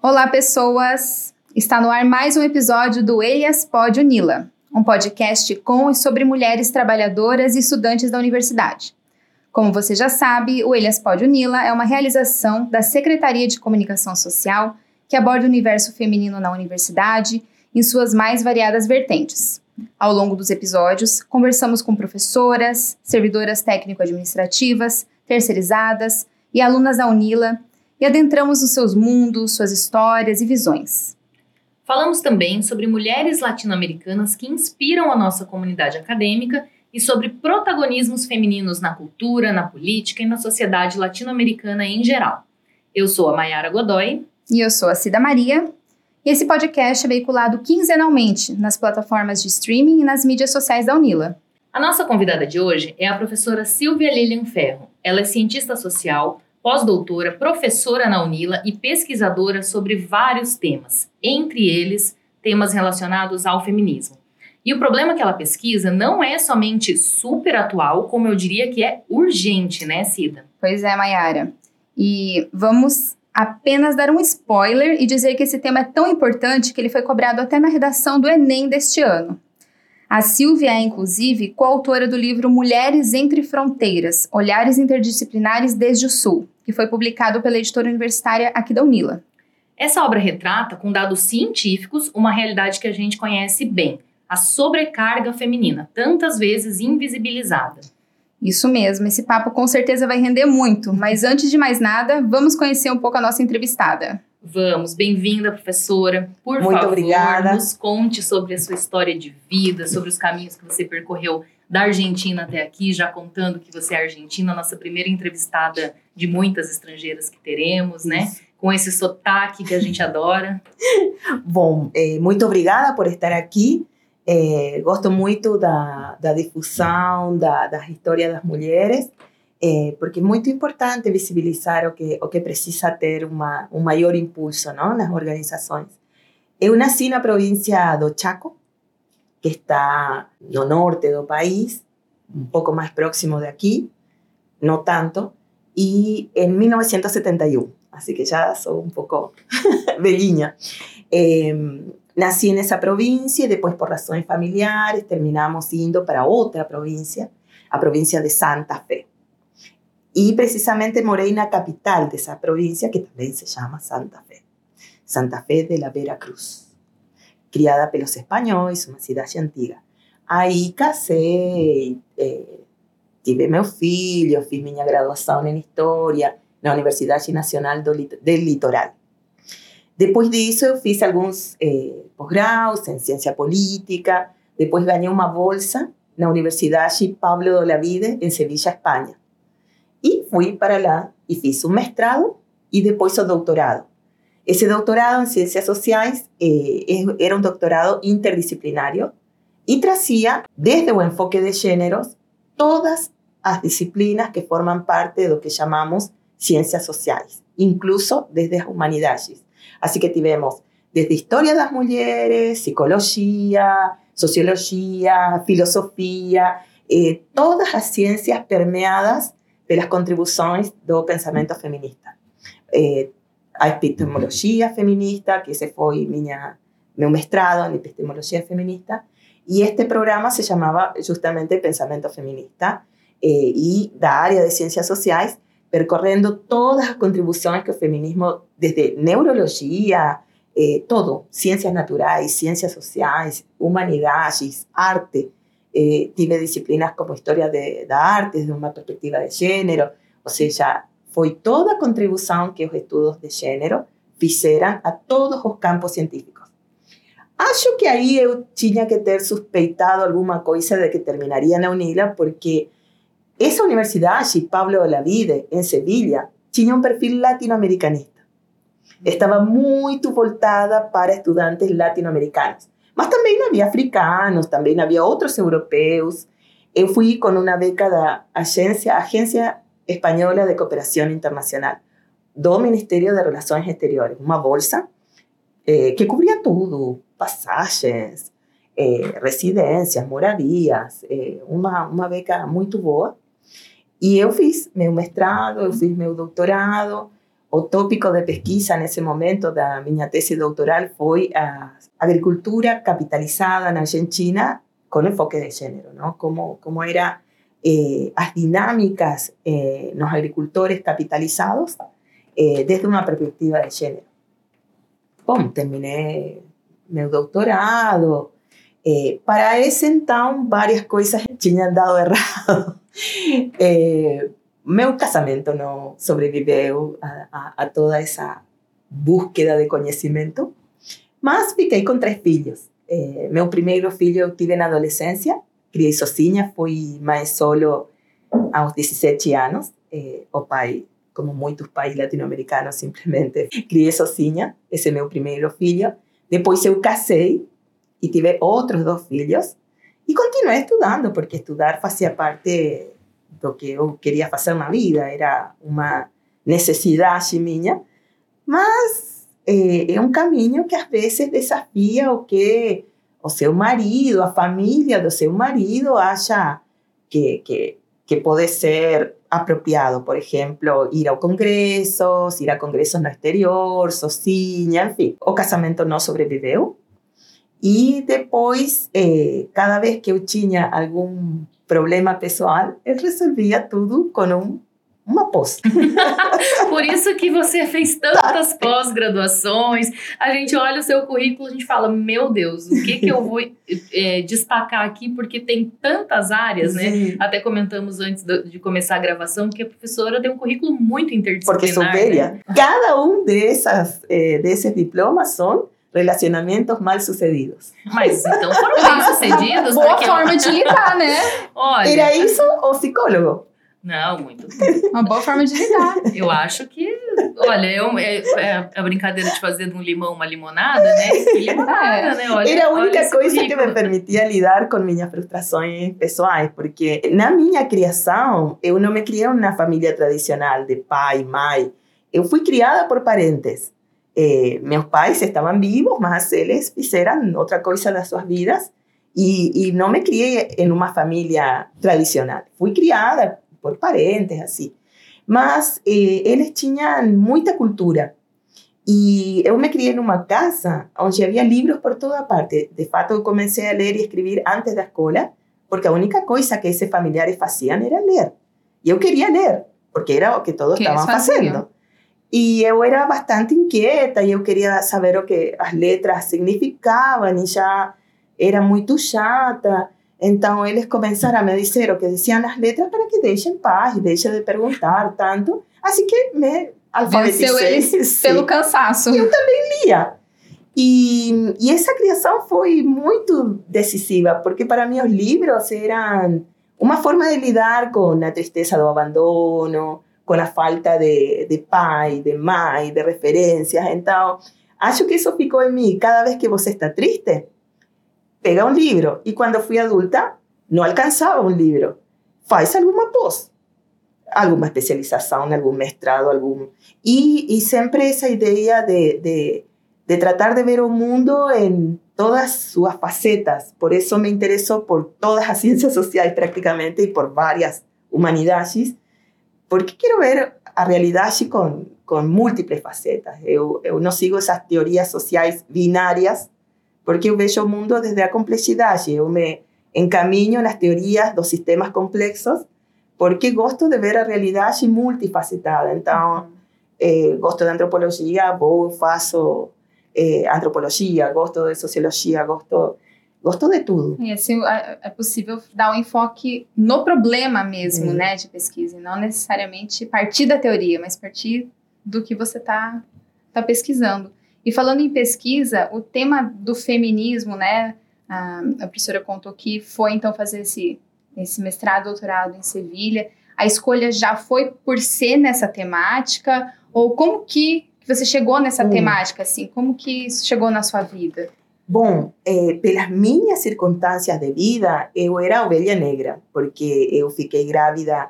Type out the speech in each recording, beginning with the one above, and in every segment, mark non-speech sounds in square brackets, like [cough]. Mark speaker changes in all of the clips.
Speaker 1: Olá, pessoas! Está no ar mais um episódio do Elias Pod Unila, um podcast com e sobre mulheres trabalhadoras e estudantes da universidade. Como você já sabe, o Elias Pod Unila é uma realização da Secretaria de Comunicação Social que aborda o universo feminino na universidade em suas mais variadas vertentes. Ao longo dos episódios, conversamos com professoras, servidoras técnico-administrativas, terceirizadas e alunas da Unila e adentramos nos seus mundos, suas histórias e visões.
Speaker 2: Falamos também sobre mulheres latino-americanas que inspiram a nossa comunidade acadêmica e sobre protagonismos femininos na cultura, na política e na sociedade latino-americana em geral. Eu sou a Mayara Godoy.
Speaker 1: E eu sou a Cida Maria. E esse podcast é veiculado quinzenalmente nas plataformas de streaming e nas mídias sociais da Unila.
Speaker 2: A nossa convidada de hoje é a professora Silvia Lilian Ferro. Ela é cientista social, pós-doutora, professora na Unila e pesquisadora sobre vários temas, entre eles temas relacionados ao feminismo. E o problema que ela pesquisa não é somente super atual, como eu diria que é urgente, né, Cida?
Speaker 1: Pois é, Mayara. E vamos apenas dar um spoiler e dizer que esse tema é tão importante que ele foi cobrado até na redação do Enem deste ano. A Silvia é, inclusive, coautora do livro Mulheres Entre Fronteiras Olhares Interdisciplinares desde o Sul, que foi publicado pela editora universitária aqui da Unila.
Speaker 2: Essa obra retrata, com dados científicos, uma realidade que a gente conhece bem: a sobrecarga feminina, tantas vezes invisibilizada.
Speaker 1: Isso mesmo, esse papo com certeza vai render muito, mas antes de mais nada, vamos conhecer um pouco a nossa entrevistada.
Speaker 2: Vamos, bem-vinda, professora. Por
Speaker 3: Muito
Speaker 2: favor,
Speaker 3: obrigada.
Speaker 2: nos conte sobre a sua história de vida, sobre os caminhos que você percorreu da Argentina até aqui, já contando que você é argentina, nossa primeira entrevistada de muitas estrangeiras que teremos, né?
Speaker 3: Isso.
Speaker 2: Com esse sotaque que a gente [laughs] adora.
Speaker 3: Bom, eh, muito obrigada por estar aqui. Eh, gosto muito da, da difusão da, das histórias das mulheres, eh, porque é muito importante visibilizar o que, o que precisa ter uma, um maior impulso não, nas organizações. Eu nasci na província do Chaco, que está no norte do país, um pouco mais próximo de aqui, no tanto, y en 1971, así que ya soy un poco [laughs] velhinha. Eh, nací en esa provincia y después por razones familiares terminamos yendo para otra provincia, a provincia de Santa Fe. Y precisamente moré en la capital de esa provincia, que también se llama Santa Fe, Santa Fe de la Veracruz. Criada pelos espanhóis, uma cidade antiga. Aí casei, eh, tive meu filho, fiz minha graduação em História na Universidade Nacional do, del Litoral. Depois disso, eu fiz alguns eh, pós-graus em Ciência Política, depois ganhei uma bolsa na Universidade Pablo de Olavide, em Sevilla, Espanha. E fui para lá e fiz um mestrado e depois o doutorado. Esse doutorado em Ciências Sociais eh, era um doutorado interdisciplinário e trazia, desde o enfoque de gêneros, todas as disciplinas que formam parte do que chamamos ciências sociais, incluso desde humanidades. Assim que tivemos desde história das mulheres, psicologia, sociologia, filosofia, eh, todas as ciências permeadas pelas contribuições do pensamento feminista. Eh, a epistemologia feminista, que ese foi minha, meu mestrado em epistemologia feminista, y este programa se llamaba justamente Pensamiento Feminista eh, y da área de ciencias sociales, percorrendo todas las contribuciones que el feminismo, desde neurología, eh, todo, ciencias naturales, ciencias sociales, humanidades, arte, eh, disciplinas como historia de, da arte desde una perspectiva de género, o sea, foi toda a contribuição que os estudos de gênero fizeram a todos os campos científicos. Acho que aí eu tinha que ter suspeitado alguma coisa de que terminaria na UNILA, porque essa universidade, Pablo Olavide, em Sevilha, tinha um perfil latino-americanista. Estava muito voltada para estudantes latino-americanos. Mas também havia africanos, também havia outros europeus. Eu fui com uma beca da agência, agência Espanhola de Cooperação Internacional, do Ministério de Relações Exteriores, uma bolsa eh, que cobria tudo, passagens, eh, residências, moradias, eh, uma, uma beca muito boa. E eu fiz meu mestrado, eu fiz meu doutorado, o tópico de pesquisa nesse momento da minha tese doutoral foi a agricultura capitalizada na Argentina com enfoque de gênero, não? Como, como era eh, as dinâmicas eh, nos agricultores capitalizados eh, desde uma perspectiva de gênero. Bom, terminei meu doutorado. Eh, para esse então, várias coisas tinham dado errado. [laughs] eh, meu casamento não sobreviveu a, a, a, toda essa búsqueda de conhecimento, mas fiquei com três filhos. Eh, meu primeiro filho eu tive na adolescência, criei sozinha, fui mãe solo aos 17 anos. Eh, o pai, como muitos pais latino-americanos, simplesmente [laughs] criei sozinha. Esse é meu primeiro filho. Depois eu casei e tive outros dois filhos. E continuei estudando, porque estudar fazia parte do que eu queria fazer na vida, era uma necessidade minha, mas é, é um caminho que às vezes desafia o que o seu marido, a família do seu marido acha que, que, que pode ser apropiado. Por exemplo, ir ao congresso, ir a congressos no exterior, sozinha, enfim. O casamento não sobreviveu. E depois, eh, cada vez que eu tinha algum problema pessoal, eu resolvia tudo com um, uma pós. [laughs]
Speaker 2: Por isso que você fez tantas pós-graduações. A gente olha o seu currículo, a gente fala, meu Deus, o que, que eu vou é, destacar aqui? Porque tem tantas áreas, né?
Speaker 3: Sim.
Speaker 2: Até comentamos antes de começar a gravação que a professora tem um currículo muito interdisciplinar.
Speaker 3: Porque sou velha.
Speaker 2: Né?
Speaker 3: Cada um dessas, eh, desses diplomas são relacionamentos mal sucedidos.
Speaker 2: Mas então foram bem sucedidos.
Speaker 1: Boa
Speaker 2: porque,
Speaker 1: forma de lidar, né? [laughs]
Speaker 2: Olha,
Speaker 3: Era isso ou psicólogo?
Speaker 2: Não, muito.
Speaker 1: Uma boa forma de lidar.
Speaker 2: Eu acho que, olha, eu, é, é a brincadeira de fazer de um limão uma limonada, né? Que limonada, né? Olha,
Speaker 3: Era a única coisa que me permitia lidar com minhas frustrações pessoais, porque na minha criação, eu não me criei numa família tradicional de pai, mãe. Eu fui criada por parentes. Eh, meus pais estavam vivos, mas eles fizeram outra coisa das suas vidas e, e não me criei em uma família tradicional. Fui criada por parentes, assim. Mas eh, eles tinham muita cultura. E eu me criei numa casa onde havia livros por toda parte. De fato, eu comecei a ler e escrever antes da escola, porque a única coisa que esses familiares faziam era ler. E eu queria ler, porque era o que todos
Speaker 1: Que
Speaker 3: estavam fazendo. E eu era bastante inquieta e eu queria saber o que as letras significavam e já era muito chata. Então eles começaram a me dizer o que diziam as letras para que deixem em paz, deixem de perguntar tanto. Assim que me alfabetizei.
Speaker 1: Venceu eles pelo cansaço.
Speaker 3: lia. E, e essa criação foi muito decisiva, porque para mim os livros eram uma forma de lidar com a tristeza do abandono, com a falta de, de pai, de mãe, de referências. Então, acho que isso ficou em mim. Cada vez que você está triste, pega um livro. E quando fui adulta, não alcançava um livro. Faz alguma pós, alguma especialização, algum mestrado, algum... E, e sempre essa ideia de, de, de tratar de ver o mundo em todas suas facetas. Por isso me interesso por todas as [laughs] ciências sociais praticamente e por várias humanidades, porque quero ver a realidade com, com múltiples facetas. Eu, eu não sigo essas teorias sociais binárias, porque eu vejo o mundo desde a complexidade. Eu me encaminho nas teorias dos sistemas complexos, porque gosto de ver a realidade multifacetada. Então, eh, gosto de antropologia, vou, faço eh, antropologia, gosto de sociologia, gosto, gosto de tudo.
Speaker 1: E assim é é possível dar um enfoque no problema mesmo,
Speaker 3: Sim.
Speaker 1: né, de pesquisa, e não necessariamente partir da teoria, mas partir do que você está tá pesquisando. E falando em pesquisa, o tema do feminismo, né, a, a professora contou que foi então fazer esse, esse mestrado, doutorado em Sevilha. A escolha já foi por ser nessa temática ou como que você chegou nessa
Speaker 3: Hum.
Speaker 1: temática assim? Como que isso chegou na sua vida?
Speaker 3: Bom, eh, pelas minhas circunstâncias de vida, eu era ovelha negra, porque eu fiquei grávida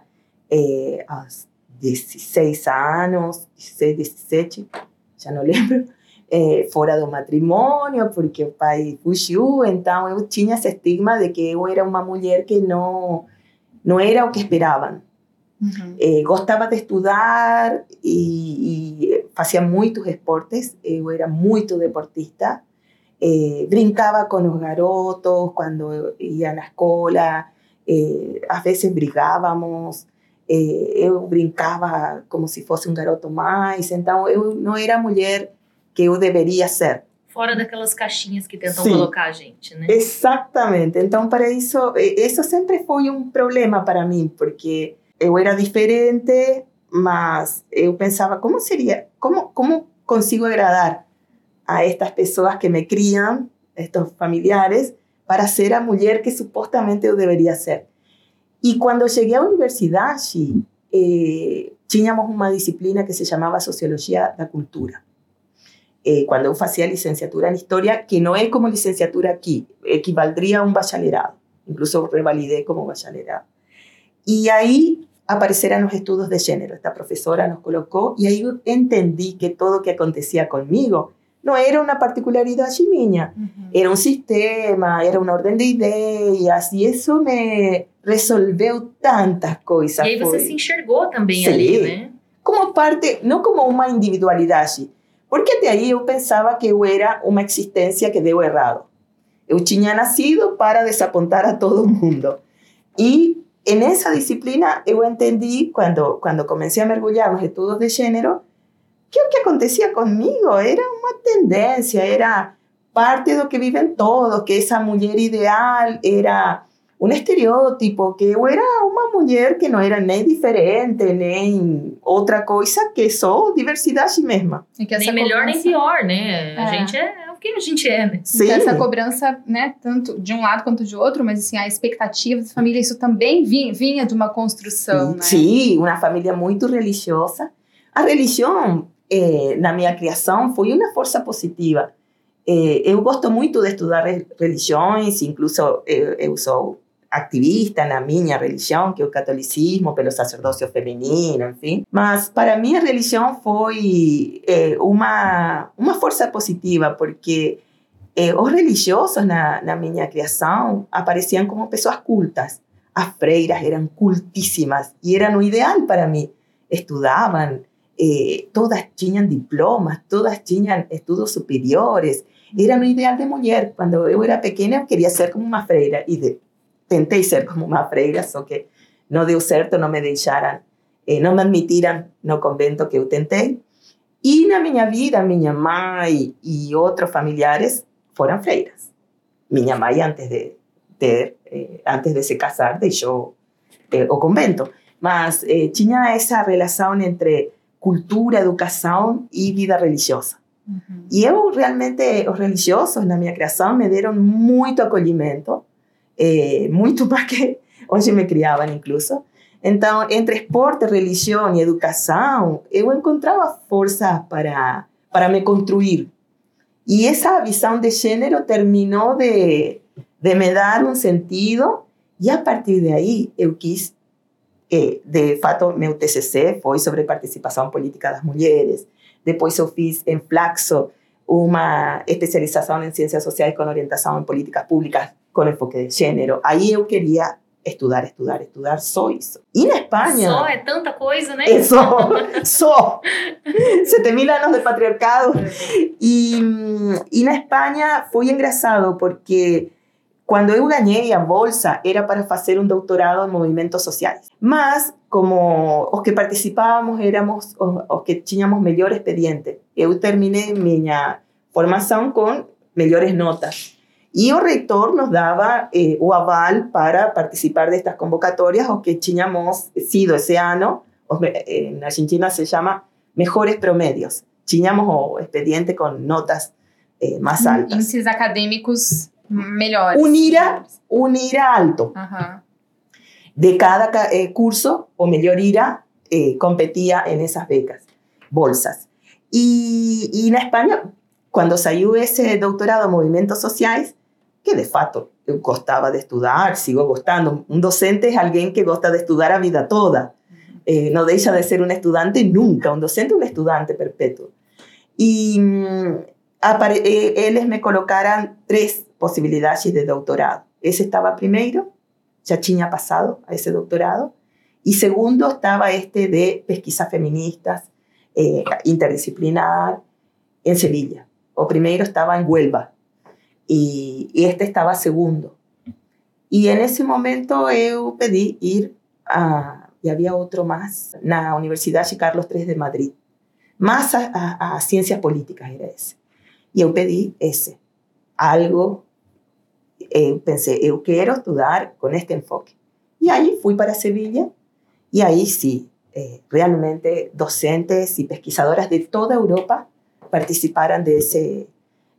Speaker 3: eh, aos 16 anos, 16, 17, já não lembro, eh, fora do matrimônio, porque o pai fugiu, então eu tinha esse estigma de que eu era uma mulher que não, não era o que esperavam. Uhum. Gostava de estudar e, e fazia muitos esportes. Eu era muito deportista. Eh, brincava com os garotos quando ia na escola. Eh, às vezes brigávamos. Eh, eu brincava como se fosse um garoto mais. Então, eu não era a mulher que eu deveria ser.
Speaker 2: Fora daquelas caixinhas que tentam Sim, colocar a gente, né?
Speaker 3: Exatamente. Então, para isso, isso sempre foi um problema para mim, porque eu era diferente, mas eu pensava, como seria, como, como consigo agradar a estas pessoas que me criam, estos familiares, para ser a mulher que supostamente eu deveria ser. E quando cheguei à universidade, eh, tínhamos uma disciplina que se chamava Sociologia da Cultura. Eh, quando eu fazia licenciatura em História, que não é como licenciatura aqui, equivaldria a um bacharelado. Incluso revalidei como bacharelado. E aí apareceram os estudos de gênero. Esta professora nos colocou e aí eu entendi que tudo o que acontecia comigo não era uma particularidade minha, uhum. era um sistema, era uma ordem de ideias e isso me resolveu tantas coisas.
Speaker 2: E aí você Foi... se enxergou também Sim, ali, né?
Speaker 3: Como parte, não como uma individualidade, porque até aí eu pensava que eu era uma existência que deu errado. Eu tinha nascido para desapontar a todo mundo. E en esa disciplina eu entendi, quando, quando comecei a mergulhar nos estudos de gênero, que o que acontecia comigo era uma tendência, era parte do que vivem todos, que essa mulher ideal era um estereótipo, que eu era uma mulher que não era nem diferente, nem outra coisa, que só diversidade mesma.
Speaker 2: E que nem melhor nem pior, né? É. A gente é que a gente é, né?
Speaker 1: Sim. Então, essa cobrança, né, tanto de um lado quanto de outro, mas assim, a expectativa da família, isso também vinha, vinha de uma construção, né?
Speaker 3: Sim, uma família muito religiosa. A religião, eh, na minha criação, foi uma força positiva. Eh, eu gosto muito de estudar religiões, incluso eu, eu sou activista na minha religião, que é o catolicismo, pelo sacerdócio feminino, enfim. Mas para mim a religião foi uma, uma força positiva, porque os religiosos na, na minha criação apareciam como pessoas cultas. As freiras eram cultíssimas e eram o ideal para mim. Estudavam, eh, todas tinham diplomas, todas tinham estudos superiores. Era o ideal de mulher. Quando eu era pequena, eu queria ser como uma freira. E de, tentei ser como uma freira, só que não deu certo, não me deixaram, eh, não me admitiram no convento que eu tentei. E na minha vida, minha mãe e outros familiares foram freiras. Minha mãe, antes de eh, antes de se casar, deixou eh, o convento. Mas eh, tinha essa relação entre cultura, educação e vida religiosa. Uhum. E eu realmente, os religiosos na minha criação me deram muito acolhimento eh, muito mais que [laughs] onde me criavam, incluso. Então, entre esporte, religião e educação, eu encontrava força para, para me construir. E essa visão de gênero terminou de, de me dar um sentido, e a partir de aí eu quis. Eh, de fato, meu TCC foi sobre participação política das mulheres. Depois eu fiz em Flaxo uma especialização em ciências sociais com orientação em políticas públicas com enfoque de género. Aí eu queria estudar, estudar, estudar só isso. E na Espanha...
Speaker 2: Só é tanta coisa, né?
Speaker 3: É só, só. 7 mil anos de patriarcado. E, e na Espanha foi engraçado porque quando eu ganhei a bolsa era para fazer um doutorado em movimentos sociais. Mas como os que participávamos éramos os, os que tínhamos melhor expediente, eu terminei minha formação com melhores notas. Y el rector nos daba eh, o aval para participar de estas convocatorias o que tínhamos sido ese año, en Argentina se llama mejores promedios. Tínhamos o expediente con notas eh, más altas.
Speaker 1: Índices académicos melhores.
Speaker 3: Un IRA, un IRA alto. De cada eh, curso, o mejor IRA, eh, competía en esas becas, bolsas. Y, y en España, cuando salió ese doctorado en movimientos sociales, que de fato eu gostava de estudar, sigo gostando. Um docente é alguém que gosta de estudar a vida toda. Eh, não deixa de ser um estudante nunca. Um docente é um estudante perpétuo. E mm, eles me colocaram três possibilidades de doutorado. Esse estava primeiro, já tinha passado a esse doutorado. Y segundo estaba este de pesquisas feministas, eh, interdisciplinar, en Sevilla. O primero estaba en Huelva. Y, este estaba segundo. Y en ese momento yo pedí ir a, y había otro más, la Universidad de Carlos III de Madrid, más a, a, a políticas era ese. Y yo pedí ese, algo, eh, pensé, yo quiero estudiar con este enfoque. Y ahí fui para Sevilla y ahí sí, eh, realmente docentes y pesquisadoras de toda Europa participaran de ese,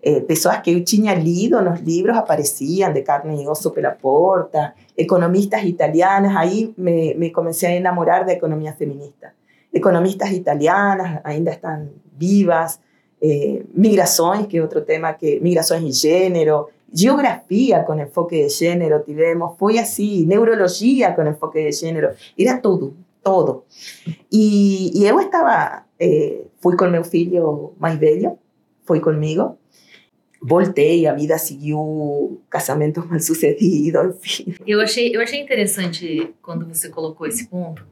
Speaker 3: eh, pessoas que eu tinha lido nos livros apareciam, de Carmen Osso pela Porta, economistas italianas, aí me, me comecei a enamorar da economia feminista. Economistas italianas ainda estão vivas, eh, que é outro tema, que migrações de gênero, geografia com enfoque de gênero tivemos, foi assim, neurologia com enfoque de gênero, era tudo, todo. E, eu estava, eh, fui com meu filho mais velho, foi comigo, voltei, a vida seguiu, casamentos mal sucedidos, enfim.
Speaker 2: Eu achei, eu achei interessante quando você colocou esse ponto,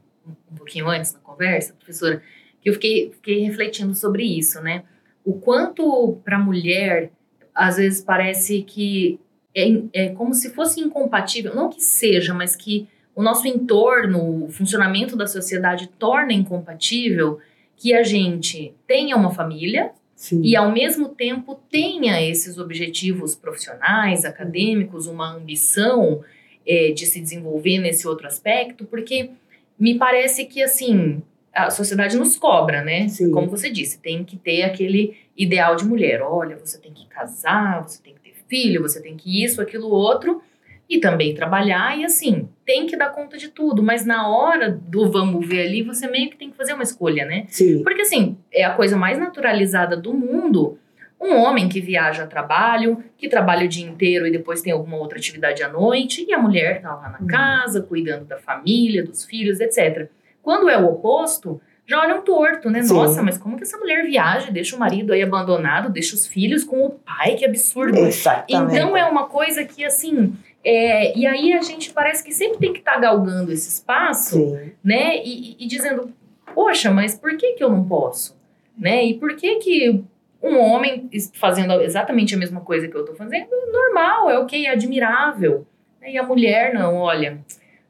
Speaker 2: um pouquinho antes na conversa, professora, que eu fiquei, fiquei refletindo sobre isso, né? O quanto para a mulher, às vezes parece que é, é como se fosse incompatível, não que seja, mas que o nosso entorno, o funcionamento da sociedade torna incompatível que a gente tenha uma família, Sim. e ao mesmo tempo tenha esses objetivos profissionais, acadêmicos, uma ambição é, de se desenvolver nesse outro aspecto, porque me parece que assim a sociedade nos cobra, né? Sim. Como você disse, tem que ter aquele ideal de mulher. Olha, você tem que casar, você tem que ter filho, você tem que isso, aquilo, outro e também trabalhar e assim, tem que dar conta de tudo, mas na hora do vamos ver ali, você meio que tem que fazer uma escolha, né?
Speaker 3: Sim.
Speaker 2: Porque assim, é a coisa mais naturalizada do mundo. Um homem que viaja a trabalho, que trabalha o dia inteiro e depois tem alguma outra atividade à noite, e a mulher tá lá na uhum. casa, cuidando da família, dos filhos, etc. Quando é o oposto, já olham torto, né? Sim. Nossa, mas como que essa mulher viaja, deixa o marido aí abandonado, deixa os filhos com o pai, que absurdo.
Speaker 3: Exatamente.
Speaker 2: Então é uma coisa que, assim, é, e aí a gente parece que sempre tem que estar tá galgando esse espaço, Sim. né? E, e, dizendo, poxa, mas por que que eu não posso? Né? E por que que um homem fazendo exatamente a mesma coisa que eu estou fazendo, normal, é ok, é admirável. E a mulher, não, olha,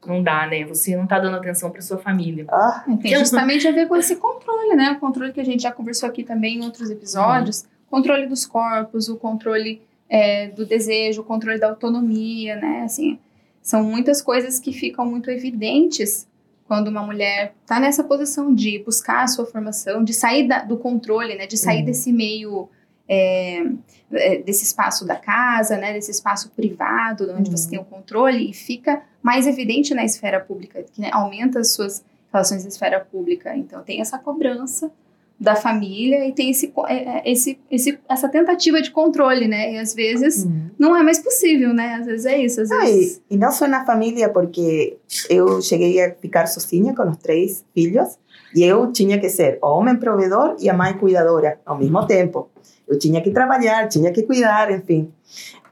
Speaker 2: não dá, né? Você não está dando atenção para sua família.
Speaker 1: Ah, tem justamente a ver com esse controle, né? O controle que a gente já conversou aqui também em outros episódios, uhum. controle dos corpos, o controle é, do desejo, o controle da autonomia, né? Assim, são muitas coisas que ficam muito evidentes quando uma mulher está nessa posição de buscar a sua formação, de sair da, do controle, né? De sair uhum. desse meio, é, é, desse espaço da casa, né? Desse espaço privado, onde uhum. você tem o controle e fica mais evidente na esfera pública, que né, aumenta as suas relações na esfera pública. Então tem essa cobrança da família e tem esse, é, é, esse, esse, essa tentativa de controle, né? E às vezes uhum. não é mais possível, né? Às vezes é isso. Às vezes...
Speaker 3: e, e não só na família, porque eu cheguei a ficar sozinha com os três filhos e eu tinha que ser o homem provedor e a mãe cuidadora ao mesmo tempo. Eu tinha que trabalhar, tinha que cuidar, enfim.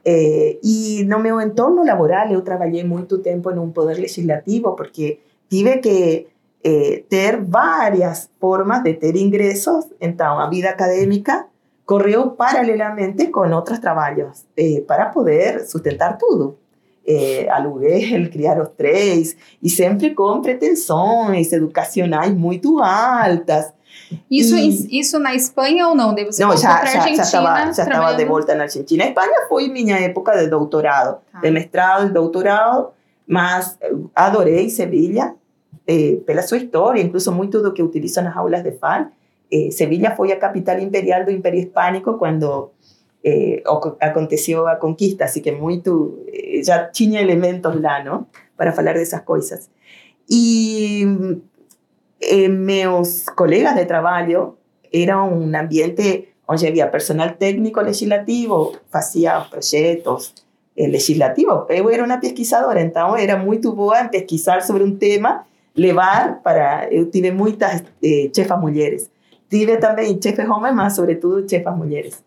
Speaker 3: É, e no meu entorno laboral eu trabalhei muito tempo em um poder legislativo, porque tive que eh, ter várias formas de ter ingressos. Então, a vida acadêmica correu paralelamente com outros trabalhos eh, para poder sustentar tudo. Eh, aluguel, criar os três, e sempre com pretensões educacionais muito altas.
Speaker 1: Isso, e, isso na Espanha ou não? Daí você
Speaker 3: não, já, já, já, estava, já estava de volta na Argentina. A Espanha foi minha época de doutorado, tá. de mestrado e doutorado, mas adorei Sevilha eh, pela sua história, incluso muito do que utilizam nas aulas de FAN. Eh, Sevilha foi a capital imperial do Império Hispânico quando eh, aconteceu a conquista, assim que muito eh, já tinha elementos lá, não, para falar dessas coisas. E eh, meus colegas de trabalho era um ambiente onde havia personal técnico legislativo, fazia os projetos eh, legislativos. Eu era uma pesquisadora, então era muito boa em pesquisar sobre um tema levar para. Eu tive muitas eh, chefas mulheres. Tive também chefes homens, mas sobretudo chefas mulheres.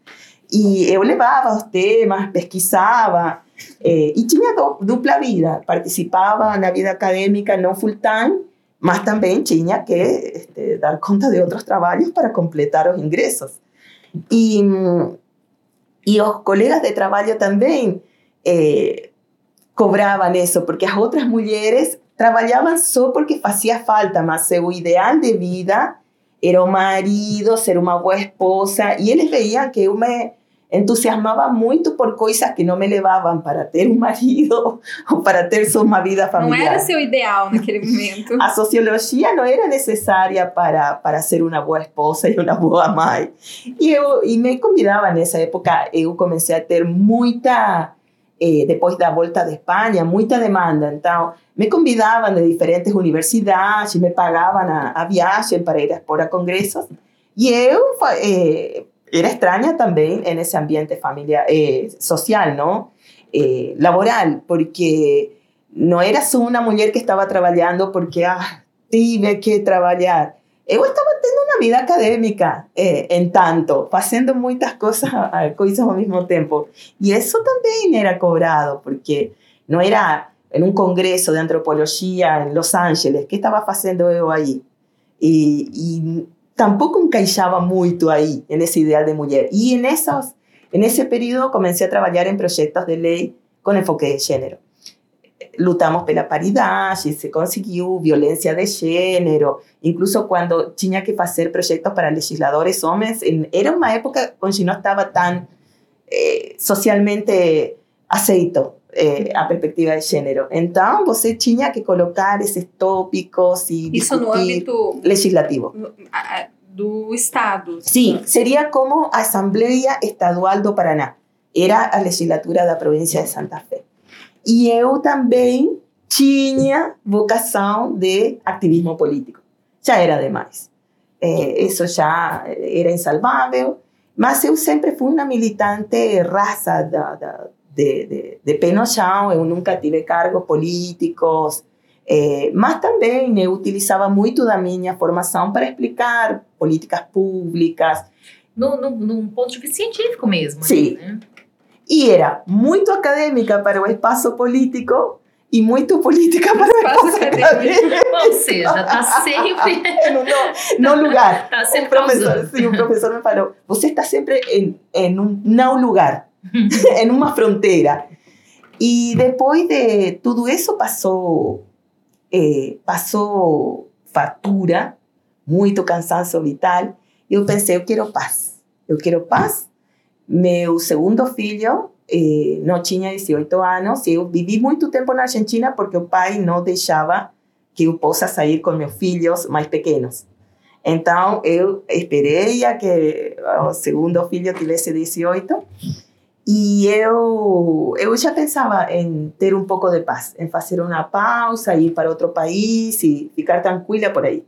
Speaker 3: E eu levava os temas, pesquisava, eh, e tinha dupla vida. Participava na vida acadêmica não full time, mas também tinha que este, dar conta de outros trabalhos para completar os ingressos. E, e os colegas de trabalho também eh, cobravam isso, porque as outras mulheres trabalhavam só porque fazia falta, mas seu ideal de vida era o marido, ser uma boa esposa, e eles veiam que eu me entusiasmava muito por coisas que não me levavam para ter um marido [laughs] ou para ter só uma vida familiar.
Speaker 1: Não era seu ideal naquele [laughs] momento.
Speaker 3: A sociologia não era necessária para, para ser uma boa esposa e uma boa mãe. E, eu, e me convidava nessa época, eu comecei a ter muita, eh, depois da volta de Espanha, muita demanda. Então, me convidavam de diferentes universidades, me pagavam a, a viagem para ir a expor a congressos. E eu eh, era extraña también en ese ambiente familiar, eh, social, ¿no? Eh, laboral, porque no era una mujer que estaba trabajando porque, ah, tive que trabajar. Eu estaba teniendo una vida académica eh, tanto, haciendo muchas cosas, [laughs] cosas al mismo tiempo. Y eso también era cobrado, porque no era en un congreso de antropología en Los Ángeles, ¿qué estaba haciendo yo ahí? Y, y tampoco encaixaba muito aí, nesse ideal de mulher. E nessas, nesse período comecei a trabalhar em projetos de lei com enfoque de gênero. Lutamos pela paridade, se conseguiu violência de gênero, incluso quando tinha que fazer projetos para legisladores homens, era uma época onde não estava tão eh, socialmente aceito eh, a perspectiva de gênero. Então, você tinha que colocar esses tópicos e
Speaker 1: Isso no âmbito
Speaker 3: legislativo.
Speaker 1: do Estado.
Speaker 3: Sim, seria como a Assembleia Estadual do Paraná. Era a legislatura da província de Santa Fé. E eu também tinha vocação de ativismo político. Já era demais. Eh, isso já era insalvável. Mas eu sempre fui uma militante raça da, da de, de, de pé no chão, eu nunca tive cargos políticos, eh, mas também eu utilizava muito da minha formação para explicar políticas públicas.
Speaker 2: No, no, num ponto de vista científico mesmo.
Speaker 3: Sim. Né? E era muito acadêmica para o espaço político e muito política [laughs] para o espaço acadêmico.
Speaker 2: Ou seja, está sempre... [laughs]
Speaker 3: no, no lugar.
Speaker 2: Está sempre
Speaker 3: o professor, sim, o professor me falou, você está sempre em, em um não lugar. [laughs] en una frontera. Y después de todo eso pasó, eh, pasó factura, mucho cansancio vital. Yo pensé, yo quiero paz. Yo quiero paz. Meu segundo filho eh, não tinha 18 anos e eu vivi muito tempo na Argentina porque o pai não deixava que eu possa sair com meus filhos mais pequenos. Então, eu esperei a que o segundo filho tivesse 18 e eu, eu já pensava em ter um pouco de paz, em fazer uma pausa, ir para outro país e ficar tranquila por aí.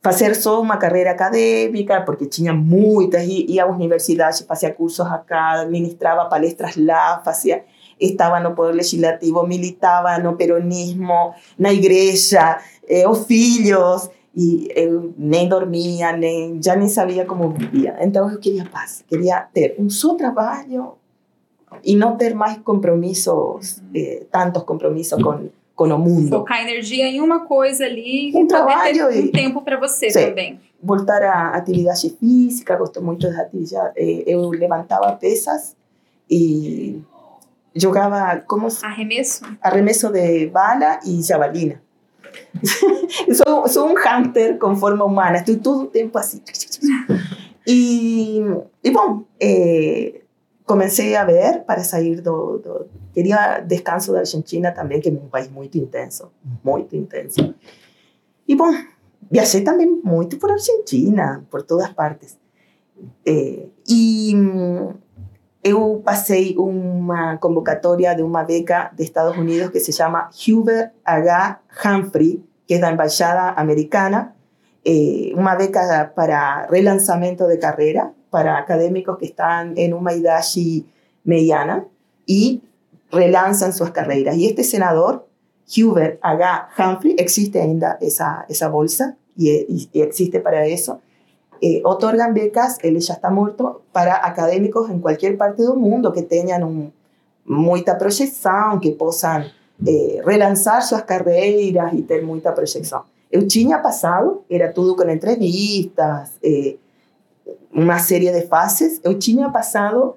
Speaker 3: Fazer só uma carreira acadêmica, porque tinha muitas, ia à universidade, fazia cursos acá, ministrava palestras lá, fazia, estava no Poder Legislativo, militava no peronismo, na igreja, eh, os filhos, e eu nem dormia, nem já nem sabia como vivia. Então eu queria paz, queria ter um só trabalho e não ter mais compromissos, eh, tantos compromissos com com o mundo.
Speaker 1: Focar energia em uma coisa ali
Speaker 3: um trabalho
Speaker 1: ter um tempo para você sim. também.
Speaker 3: Voltar à atividade física, gosto muito da atividade. Eh, eu levantava pesas e jogava como
Speaker 1: arremesso,
Speaker 3: arremesso de bala e jabalina. [laughs] soy, soy, un hunter con forma humana, estoy todo el tiempo así. Y, y bueno, eh, comencé a ver para salir do, do, quería descanso de Argentina también, que es un país muy intenso, muy intenso. Y bueno, viajé también mucho por Argentina, por todas partes. Eh, eu passei uma convocatória de uma beca de Estados Unidos que se chama Hubert H. Humphrey, que é da Embaixada Americana, eh, uma beca para relançamento de carreira para acadêmicos que estão em uma idade mediana e relançam suas carreiras. E este senador, Hubert H. Humphrey, existe ainda essa, essa bolsa e, e existe para isso. Eh, otorgan becas, él ya está muerto, para académicos en cualquier parte del mundo que tengan un, mucha proyección, que puedan eh, relanzar sus carreras y tener mucha proyección. Eu tinha passado, era tudo com entrevistas, eh, uma série de fases. Eu tinha passado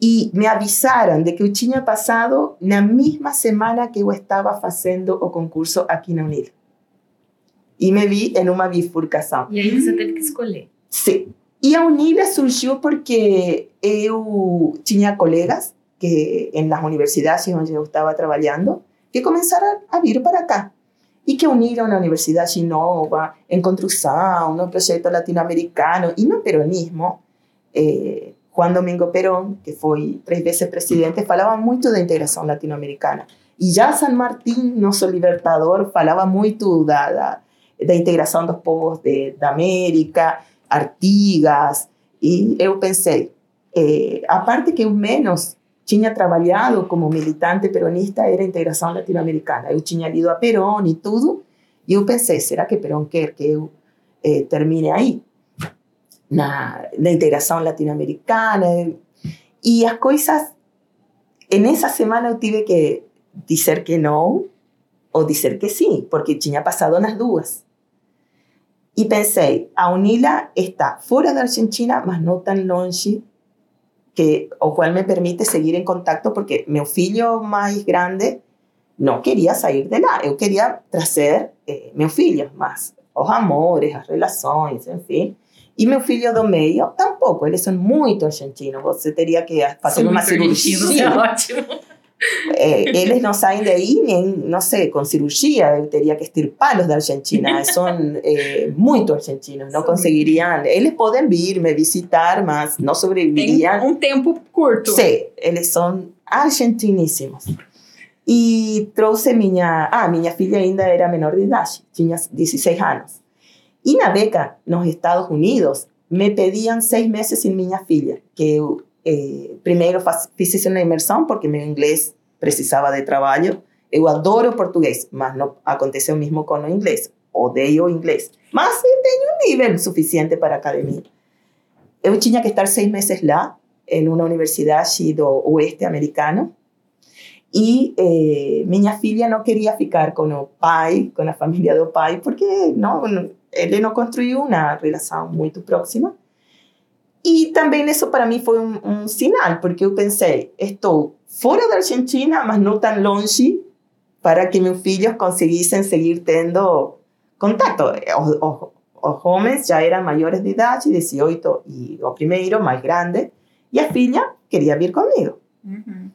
Speaker 3: e me avisaram de que eu tinha passado na mesma semana que eu estava fazendo o concurso aqui na Unila. E me vi em uma bifurcação.
Speaker 2: E aí você teve que escolher.
Speaker 3: Sim. E a Unila surgiu porque eu tinha colegas que nas universidades onde eu estava trabalhando que começaram a vir para cá e que uniram na Universidade Nova, em construção, no projeto latino-americano e no peronismo. Eh, Juan Domingo Perón, que foi três vezes presidente, falava muito da integração latino-americana. E já San Martín, nosso libertador, falava muito da, da, da integração dos povos de, da América, Artigas. E eu pensei, eh, a parte que eu menos tinha trabalhado como militante peronista era a integração latino-americana. Eu tinha lido a Perón e tudo, e eu pensei, será que Perón quer que eu eh, termine aí? Na, na integração latino-americana. E as coisas, nessa semana eu tive que dizer que não ou dizer que sim, porque tinha passado nas duas. E pensei, a UNILA está fora da Argentina, mas não tão longe que, o cual me permite seguir en contacto porque mi filho más grande no quería salir de lá. Yo quería trazer eh, meu filho, mas os amores, as relações, enfim. E meu filho do meio, tampouco. Eles são muito argentinos. Você teria que fazer uma cirurgia.
Speaker 2: É ótimo.
Speaker 3: É, eles não saem daí nem, não sei, com cirurgia. Eu teria que estirpá-los da Argentina. [laughs] São é, muito argentinos. Não conseguiriam. Eles podem vir me visitar, mas não sobreviveriam.
Speaker 1: Tem um tempo curto.
Speaker 3: Sim, eles são argentiníssimos. E trouxe minha. Ah, minha filha ainda era menor de idade, tinha 16 anos. E na beca, nos Estados Unidos, me pediam seis meses sem minha filha, que eu eh, primeiro fiz uma porque meu inglês precisava de trabalho. Eu adoro português, mas não aconteceu mesmo com o inglês. Odeio o inglês, mas tenho um nível suficiente para academia. Eu tinha que estar seis meses lá, em uma universidade do oeste americano, e eh, minha filha não queria ficar com o pai, com a família do pai, porque não, ele não construiu uma relação muito próxima. E também isso para mim foi um, um, sinal, porque eu pensei, estou fora da Argentina, mas não tão longe para que meus filhos conseguissem seguir tendo contato. Os, os, os homens já eram maiores de idade, 18, e o primeiro, mais grande, e a filha queria vir comigo.
Speaker 1: Uhum.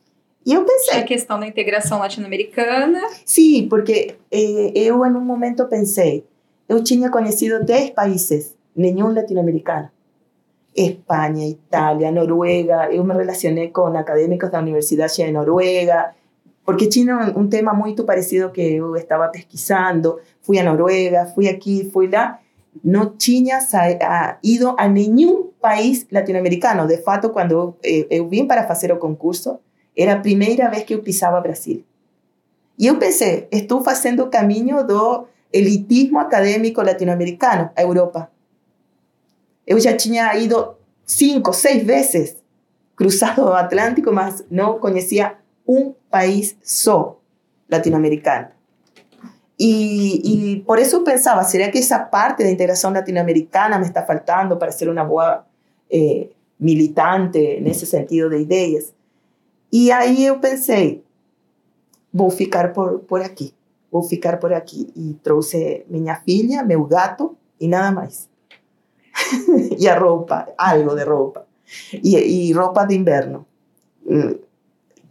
Speaker 3: E eu pensei...
Speaker 1: A questão da integração latino-americana.
Speaker 3: Sim, porque eh, eu, em um momento, pensei, eu tinha conhecido 10 países, nenhum latino-americano. España, Italia, Noruega. Yo me relacioné con académicos de la Universidad de Noruega, porque China es un tema muy parecido que yo estaba pesquisando. Fui a Noruega, fui aquí, fui allá. No China ha ido a ningún país latinoamericano. De fato, cuando eh, yo vine para hacer el concurso, era la primera vez que yo pisaba Brasil. Y yo pensé, estoy haciendo camino do elitismo académico latinoamericano a Europa. Eu já tinha ido cinco, seis vezes cruzado o Atlântico, mas não conhecia um país só latino-americano. E, e, por isso eu pensava, será que essa parte da integração latino-americana me está faltando para ser uma boa eh, militante nesse sentido de ideias? E aí eu pensei, vou ficar por, por aqui, vou ficar por aqui. E trouxe minha filha, meu gato e nada mais. [laughs] y a ropa, algo de ropa. Y, y ropa de invierno. Mm,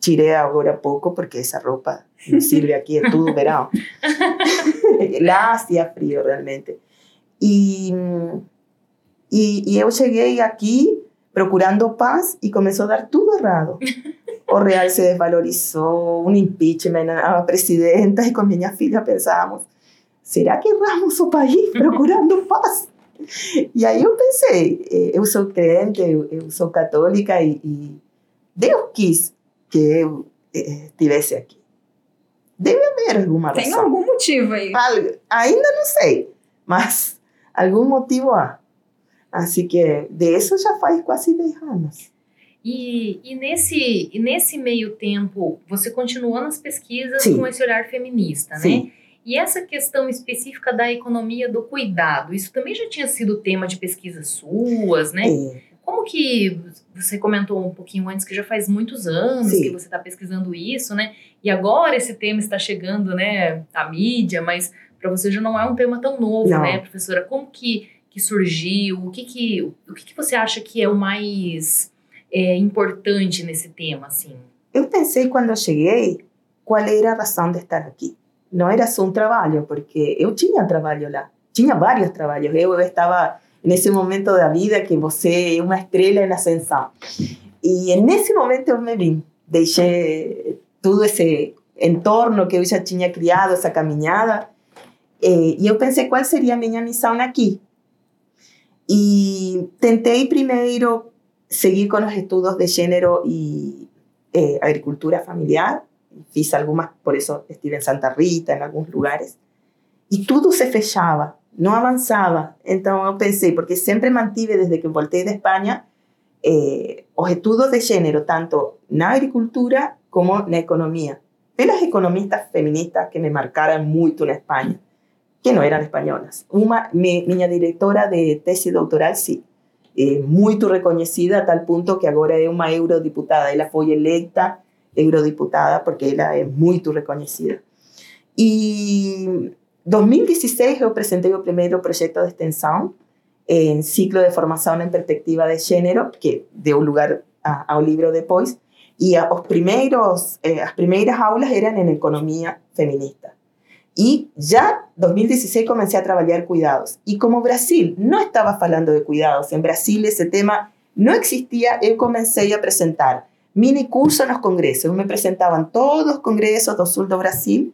Speaker 3: tiré ahora poco porque esa ropa no [laughs] sirve aquí, es todo verano. [laughs] La hacía frío realmente. Y, y, y yo llegué aquí procurando paz y comenzó a dar todo errado. O Real se desvalorizó, un impeachment a la presidenta y con mi filha pensábamos, ¿será que erramos o país procurando paz? E aí eu pensei, eu sou crente, eu, sou católica e, e, Deus quis que eu estivesse aqui. Deve haver alguma razão.
Speaker 1: Tem algum motivo aí.
Speaker 3: ainda não sei, mas [laughs] algum motivo há. Assim que de isso já faz quase 10 anos.
Speaker 2: E, e, nesse, e nesse meio tempo, você continuou nas pesquisas Sim. com esse olhar feminista, né? E essa questão específica da economia do cuidado, isso também já tinha sido tema de pesquisas suas, né?
Speaker 3: É.
Speaker 2: Como que você comentou um pouquinho antes que já faz muitos anos
Speaker 3: Sim.
Speaker 2: que você está pesquisando isso, né? E agora esse tema está chegando, né, à mídia, mas para você já não é um tema tão novo,
Speaker 3: Não.
Speaker 2: né, professora? Como que, que surgiu? O que que o que, que você acha que é o mais é, importante nesse tema, assim?
Speaker 3: Eu pensei quando eu cheguei qual era a razão de estar aqui. Não era só um trabalho, porque eu tinha trabalho lá. Tinha vários trabalhos. Eu estava nesse momento da vida que você é uma estrela em ascensão. E nesse momento eu me vim. Deixei todo esse entorno que eu já tinha criado, essa caminhada. eh, E eu pensei qual seria a minha missão aqui. E tentei primeiro seguir com os estudos de gênero e eh, agricultura familiar. Fiz algumas, por eso estive em Santa Rita, em alguns lugares. E tudo se fechava, não avançava. Então eu pensei, porque sempre mantive desde que voltei de Espanha eh, os de gênero, tanto na agricultura como na economia. Pelas economistas feministas que me marcaram muito na Espanha, que não eram espanholas. Uma, mi, minha diretora de tese doutoral, sim, eh, muito reconhecida a tal ponto que agora é uma eurodiputada. Ela foi eleita eurodiputada porque ela é muito reconhecida. E 2016 eu apresentei o primeiro projeto de extensão em ciclo de formação em perspectiva de gênero, que deu lugar a, ao livro depois. E a, os primeiros, eh, as aulas eram em economia feminista. E já em 2016 comecei a trabalhar cuidados. E como Brasil não estava falando de cuidados, em Brasil esse tema não existia, eu comecei a apresentar mini curso nos congressos. Eu me apresentava em todos os congressos do sul do Brasil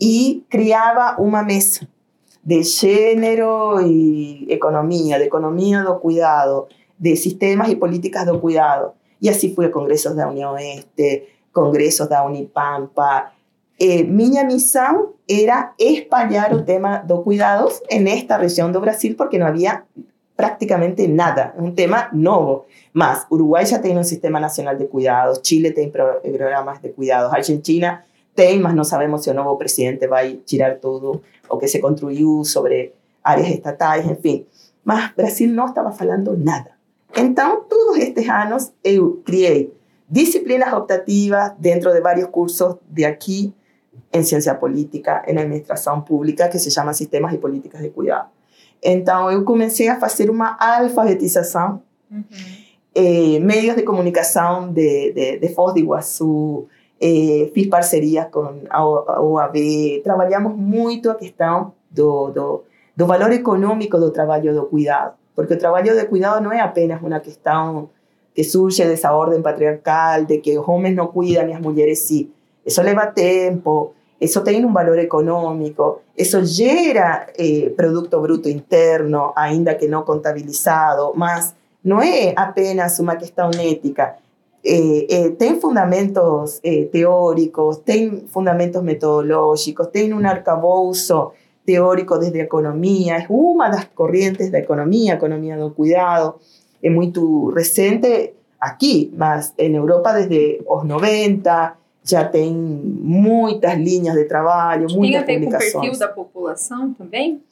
Speaker 3: e criava uma mesa de gênero e economia, de economia do cuidado, de sistemas e políticas do cuidado. E assim fui a congressos da União Oeste, congressos da Unipampa. Eh, minha missão era espalhar o tema do cuidados nesta região do Brasil, porque não havia praticamente nada, um tema novo. Mas Uruguai já tem um sistema nacional de cuidados, Chile tem pro- programas de cuidados, Argentina tem, mas não sabemos se o novo presidente vai tirar tudo o que se construiu sobre áreas estatais, enfim. Mas Brasil não estava falando nada. Então, todos estes anos eu criei disciplinas optativas dentro de vários cursos de aqui em ciência política, em administração pública, que se chama Sistemas e Políticas de Cuidado. Então, eu comecei a fazer uma alfabetização eh, medios de comunicação de, de, de Foz do Iguaçu, eh, fiz parcerias com a OAB, trabalhamos muito a questão do, do, do valor econômico do trabalho do cuidado, porque o trabalho de cuidado não é apenas uma questão que surge dessa ordem patriarcal, de que os homens não cuidam e as mulheres sim. Isso leva tempo, isso tem um valor econômico, isso gera eh, produto bruto interno, ainda que não contabilizado, mas não é apenas uma questão ética. Eh, eh, fundamentos eh, teóricos, tem fundamentos metodológicos, tem um arcabouço teórico desde a economia, é uma das correntes da economia, a economia do cuidado, é muito recente aqui, mas em Europa desde os 90 já tem muitas linhas de trabalho,
Speaker 4: Tem
Speaker 3: muitas
Speaker 4: a ver com o perfil da população também?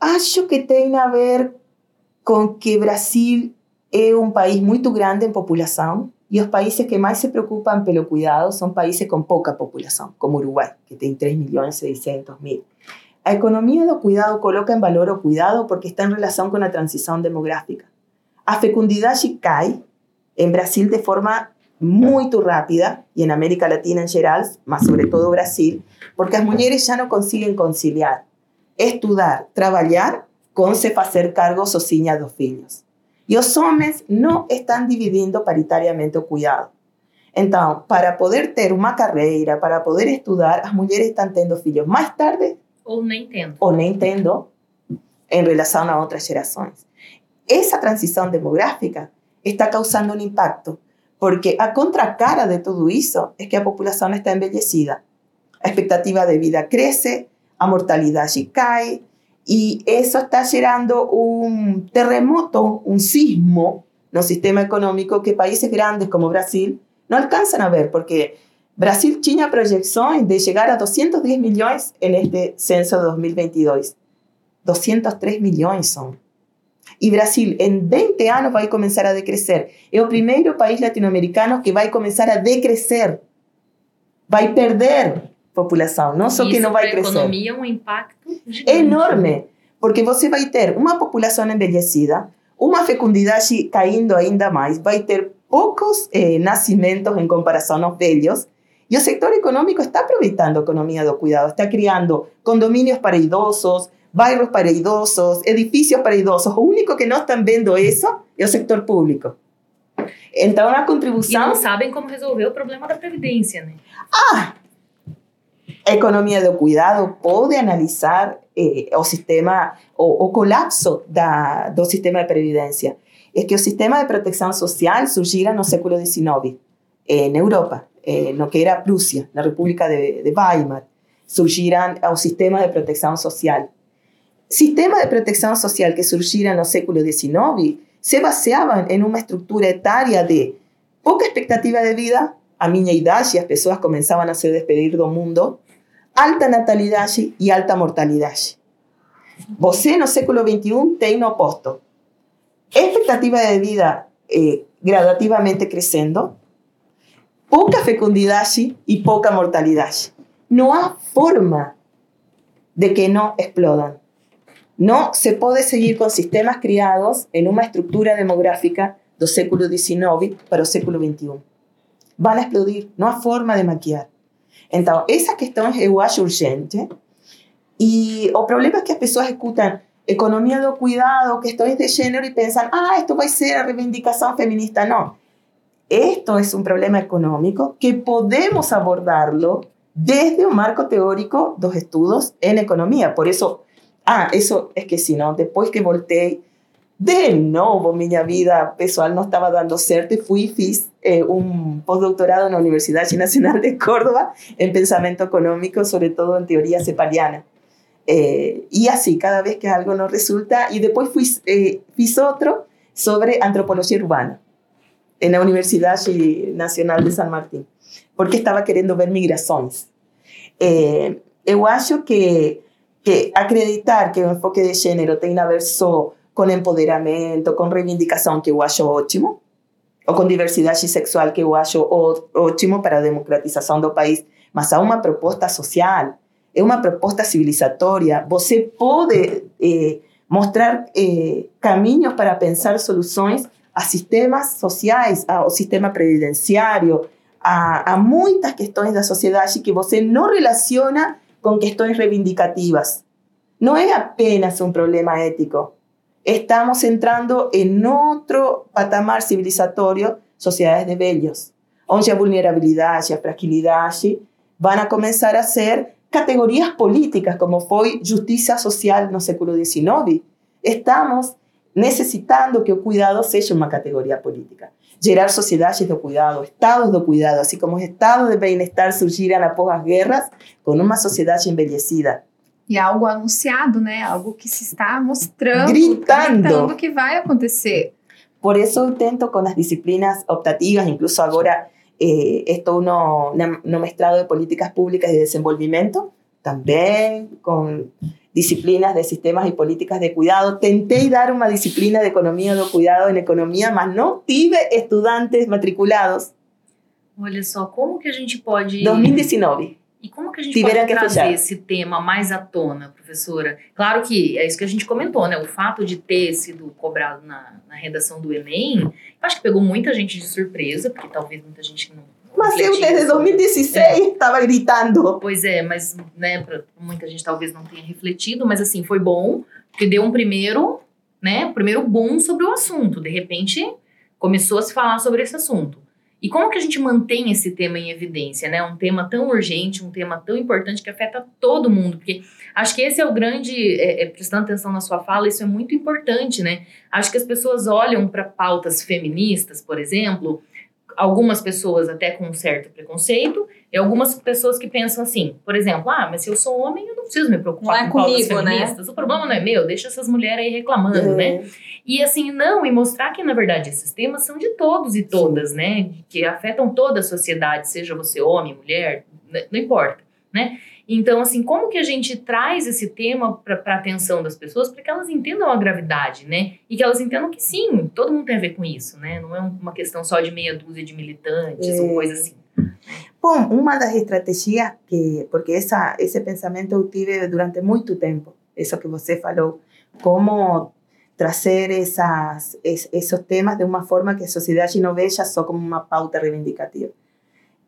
Speaker 3: Acho que tem a ver com que Brasil é um país muito grande em população e os países que mais se preocupam pelo cuidado são países com pouca população, como Uruguai, que tem 3 milhões e 600 mil. A economia do cuidado coloca em valor o cuidado porque está em relação com a transição demográfica. A fecundidade cai em Brasil de forma muito rápida e na América Latina em geral, mas sobretudo Brasil, porque as mulheres já não conseguem conciliar estudar, trabalhar com se fazer cargo sozinha dos filhos. E os homens não estão dividindo paritariamente o cuidado. Então, para poder ter uma carreira, para poder estudar, as mulheres estão tendo filhos mais tarde
Speaker 2: Ou nem tendo.
Speaker 3: ou nem tendo em relação a outras gerações. Essa transição demográfica está causando um impacto, porque a contracara de tudo isso é que a população está envelhecida. A expectativa de vida cresce, a mortalidade cai, e isso está gerando um terremoto, um sismo no sistema econômico que países grandes como Brasil não alcançam a ver, porque Brasil tinha projeções de chegar a 210 milhões neste censo de 2022. 203 milhões são. E Brasil, em 20 anos, vai começar a decrescer. É o primeiro país latino-americano que vai começar a decrescer. Vai perder população, não só que não vai crescer.
Speaker 2: economia um impacto gigante.
Speaker 3: enorme, porque você vai ter uma população envelhecida, uma fecundidade caindo ainda mais, vai ter poucos eh, nascimentos em comparação aos velhos, e o setor econômico está aproveitando a economia do cuidado, está criando condomínios para idosos, bairros para idosos, edifícios para idosos. O único que não estão vendo isso é o setor público. Então, a
Speaker 2: E
Speaker 3: contribuição.
Speaker 2: não sabem como resolver o problema da Previdência, né?
Speaker 3: Ah! A economia do cuidado pode analisar eh, o sistema, o, o colapso da, do sistema de previdência. É que o sistema de proteção social surgira no século XIX, eh, na Europa, eh, no que era a Prússia, na República de, de Weimar, surgiram o sistema de proteção social. Sistema de proteção social que surgiram no século XIX se baseavam em uma estrutura etária de pouca expectativa de vida, a minha idade, as pessoas começavam a se despedir do mundo, alta natalidade e alta mortalidade. Você, no século XXI, tem no oposto. Expectativa de vida eh, gradativamente crescendo, pouca fecundidade e pouca mortalidade. Não há forma de que não explodam. No se puede seguir con sistemas criados en una estructura demográfica del século XIX para el século XXI. Van a explodir, no hay forma de maquiar. Entonces, esa cuestión eu acho urgente. E o problema que as pessoas escutam economia do cuidado, questões de gênero e pensam, ah, esto vai ser a reivindicação feminista. Não. Esto es un problema económico que podemos abordarlo desde un marco teórico dos estudos en economía. Por eso Ah, eso es que si no, después que voltei, de novo minha vida pessoal não estava dando certo fui fiz eh, um pós-doutorado na Universidade Nacional de Córdoba em pensamento econômico, sobretudo em teoria cepaliana. Eh, e assim, cada vez que algo não resulta, e depois fui, eh, fiz outro sobre antropologia urbana na Universidade Nacional de San Martín, porque estava querendo ver migrações. Eh, eu acho que que acreditar que o enfoque de gênero tem a ver só com empoderamento, com reivindicação, que eu acho ótimo, ou com diversidade sexual, que eu acho ótimo para a democratização do país, mas há uma proposta social, é uma proposta civilizatória. Você pode eh, mostrar eh, caminhos para pensar soluções a sistemas sociais, ao sistema previdenciário, a, a muitas questões da sociedade que você não relaciona con cuestiones reivindicativas. No es apenas un problema ético. Estamos entrando en otro patamar civilizatorio, sociedades de bellos, onde a vulnerabilidade, a fragilidade van a comenzar a ser categorías políticas, como foi justiça social no século XIX. Estamos necesitando que o cuidado seja uma categoria política. Gerar sociedades do cuidado, estados do cuidado, así como os estados de bem-estar surgiram após as guerras, com uma sociedade envelhecida.
Speaker 1: E algo anunciado, né? Algo que se está mostrando,
Speaker 3: Gritando.
Speaker 1: gritando que vai acontecer.
Speaker 3: Por eso eu tento con las disciplinas optativas, incluso agora eh, estou no, no mestrado de políticas públicas de desenvolvimento, também com disciplinas de sistemas e políticas de cuidado. Tentei dar uma disciplina de economia do cuidado em economia, mas não tive estudantes matriculados.
Speaker 2: Olha só, como que a gente pode.
Speaker 3: 2019.
Speaker 2: E como que a gente
Speaker 3: Tiveram
Speaker 2: pode trazer
Speaker 3: fechar.
Speaker 2: esse tema mais à tona, professora? Claro que é isso que a gente comentou, né? O fato de ter sido cobrado na, na redação do Enem, acho que pegou muita gente de surpresa, porque talvez muita gente não.
Speaker 3: Mas eu desde
Speaker 2: sobre-
Speaker 3: 2016 estava gritando.
Speaker 2: Pois é, mas né, pra muita gente talvez não tenha refletido, mas assim, foi bom, porque deu um primeiro, né, primeiro boom sobre o assunto. De repente, começou a se falar sobre esse assunto. E como que a gente mantém esse tema em evidência, né? Um tema tão urgente, um tema tão importante que afeta todo mundo, porque acho que esse é o grande, é, é, prestando atenção na sua fala, isso é muito importante, né? Acho que as pessoas olham para pautas feministas, por exemplo, algumas pessoas até com um certo preconceito, e algumas pessoas que pensam assim, por exemplo, ah, mas se eu sou homem, eu não preciso me preocupar
Speaker 1: não é
Speaker 2: com
Speaker 1: comigo, né?
Speaker 2: feministas, o problema não é meu, deixa essas mulheres aí reclamando, né?
Speaker 3: É,
Speaker 2: E assim, não, e mostrar que na verdade esses temas são de todos e todas, né? Que afetam toda a sociedade, seja você homem, mulher, não importa, né? Então, assim, como que a gente traz esse tema para a atenção das pessoas para que elas entendam a gravidade, né? E que elas entendam que sim, todo mundo tem a ver com isso, né? Não é um- uma questão só de meia dúzia de militantes ou
Speaker 3: É.
Speaker 2: coisa assim.
Speaker 3: Bom, uma das estratégias que, porque essa, esse pensamento eu tive durante muito tempo, isso que você falou, como trazer essas, es- esses temas de uma forma que a sociedade não veja só como uma pauta reivindicativa.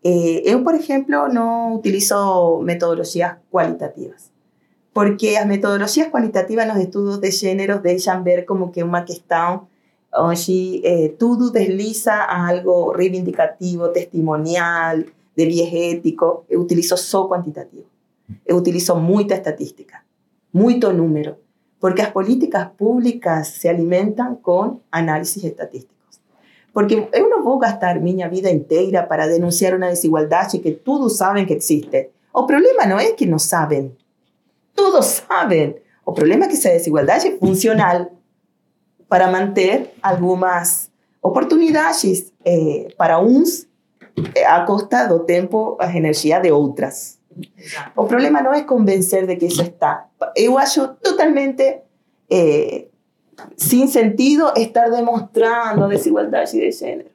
Speaker 3: Eh, eu, por exemplo, não utilizo metodologias qualitativas, porque as metodologias qualitativas nos estudos de gênero deixam ver como que uma questão onde eh, tudo desliza a algo reivindicativo, testimonial, de viés ético, eu utilizo só quantitativo. Eu utilizo muita estatística, muito número, porque as políticas públicas se alimentam com análises estatísticos. Porque eu não vou gastar minha vida inteira para denunciar uma desigualdade que todos sabem que existe. O problema não é que não sabem. Todos sabem. O problema é que essa desigualdade é funcional para manter algumas oportunidades eh, para uns eh, a costa do tempo, as energias de outras. O problema não é convencer de que isso está. Eu acho totalmente eh, sem sentido estar demonstrando a desigualdade de gênero.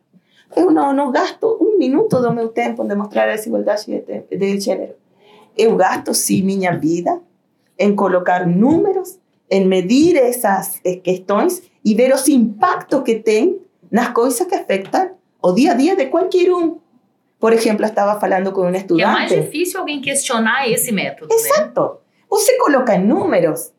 Speaker 3: Eu não, não gasto um minuto do meu tempo em demonstrar a desigualdade de, te- de gênero. Eu gasto, sim, minha vida em colocar números, em medir essas eh, questões e ver os impactos que tem nas coisas que afetam o dia a dia de qualquer um. Por exemplo, eu estava falando com um
Speaker 2: Que é mais difícil alguém questionar esse método, né?
Speaker 3: Exacto. Você coloca números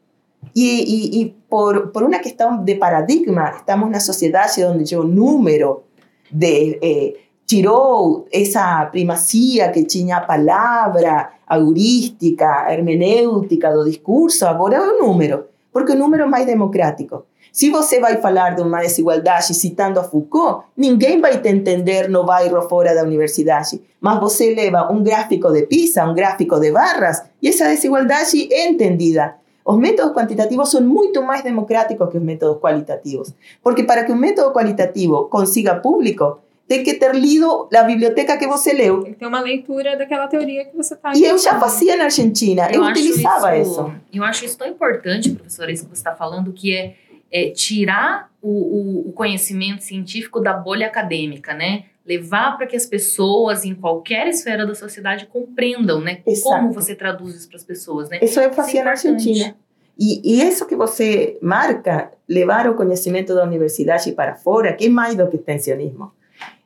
Speaker 3: e por, por uma questão de paradigma, estamos na sociedade onde o número de, eh, tirou essa primazia que tinha a palavra, a heurística, a hermenêutica do discurso, agora é o número, porque o número é mais democrático. Se você vai falar de uma desigualdade citando a Foucault, ninguém vai te entender no bairro fora da universidade. Mas você leva um gráfico de PISA, um gráfico de barras, e essa desigualdade é entendida. Os métodos quantitativos são muito mais democráticos que os métodos qualitativos. Porque para que um método qualitativo consiga público, tem que ter lido a biblioteca que você leu.
Speaker 4: Tem que ter uma leitura daquela teoria que você está
Speaker 3: E eu já fazia na Argentina, eu,
Speaker 2: acho
Speaker 3: utilizava isso.
Speaker 2: Eu acho isso tão importante, professora, isso que você está falando, que é, é tirar o, o, o conhecimento científico da bolha acadêmica, né? Levar para que as pessoas, em qualquer esfera da sociedade, compreendam, né?
Speaker 3: Exato.
Speaker 2: Como você traduz isso para as pessoas, né?
Speaker 3: Isso eu fazia
Speaker 2: é
Speaker 3: na. Argentina. E, e isso que você marca, levar o conhecimento da universidade para fora, que é mais do que extensionismo.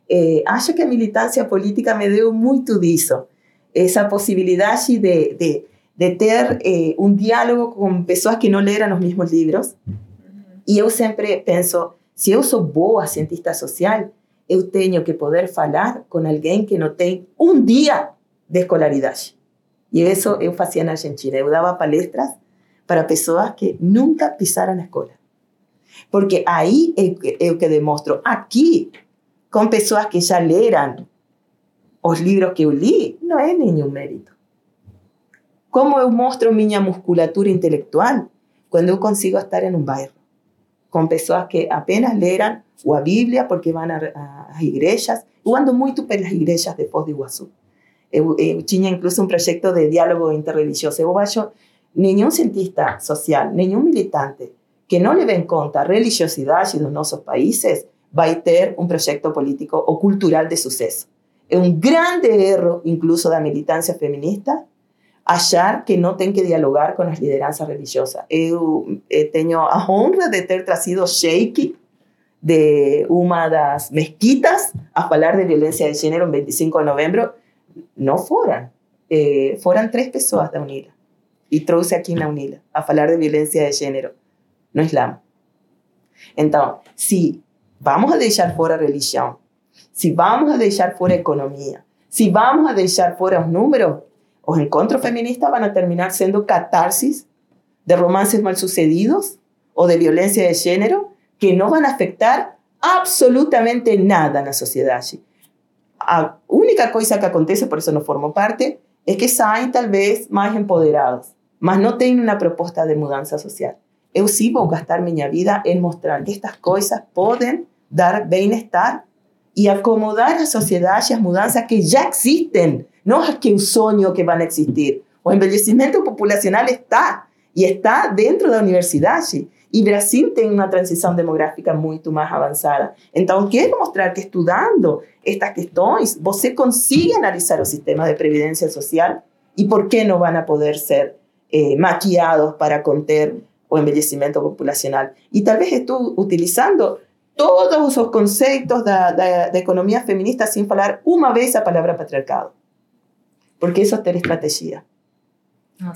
Speaker 3: Eh, acho que a militância política me deu muito disso. Essa possibilidade de, de, de ter eh, um diálogo com pessoas que não leram os mesmos livros. E eu sempre penso, se eu sou boa cientista social, eu tenho que poder falar com alguém que não tem um dia de escolaridade. E isso eu fazia na Argentina. Eu dava palestras para pessoas que nunca pisaram na escola. Porque aí é é o que demonstro. Aqui, com pessoas que já leram os livros que eu li, não é nenhum mérito. Como eu mostro minha musculatura intelectual? Quando eu consigo estar em um bairro com pessoas que apenas leram a Bíblia porque vão às igrejas. Eu ando muito pelas igrejas de Foz do Iguaçu. Eu, eu tinha incluso um projeto de diálogo interreligioso. Eu acho nenhum cientista social, nenhum militante que não leve em conta a religiosidade dos nossos países vai ter um projeto político ou cultural de sucesso. É um grande erro, incluso da militância feminista, achar que não tem que dialogar com as lideranças religiosas. Eu eh, tenho a honra de ter trazido Sheikh de uma das mesquitas a falar de violência de gênero em 25 de novembro. Não foram. Eh, foram três pessoas da UNILA. E trouxe aqui na UNILA a falar de violência de gênero no Islã. Então, se vamos a deixar fora a religião, se vamos a deixar fora a economia, se vamos a deixar fora os números, os encontros feministas van a terminar sendo catarsis de romances mal sucedidos o de violencia de género que no van a afectar absolutamente nada na sociedade. a única coisa que acontece, por isso não formo parte, é que saem talvez mais empoderados, mas não têm uma proposta de mudança social. Eu sim vou gastar minha vida em mostrar que estas coisas podem dar bem-estar e acomodar a sociedade às mudanças que já existem, não as que eu sonho que vão existir. O envelhecimento populacional está, e está dentro da universidade. E Brasil tem uma transição demográfica muito mais avançada. Então, quero mostrar que estudando estas questões, você consegue analisar o sistema de previdência social e por que não vão poder ser eh, maquiados para conter o envelhecimento populacional. E talvez estou utilizando todos os conceitos da, da, da economia feminista sem falar uma vez a palavra patriarcado. Porque isso é ter estratégia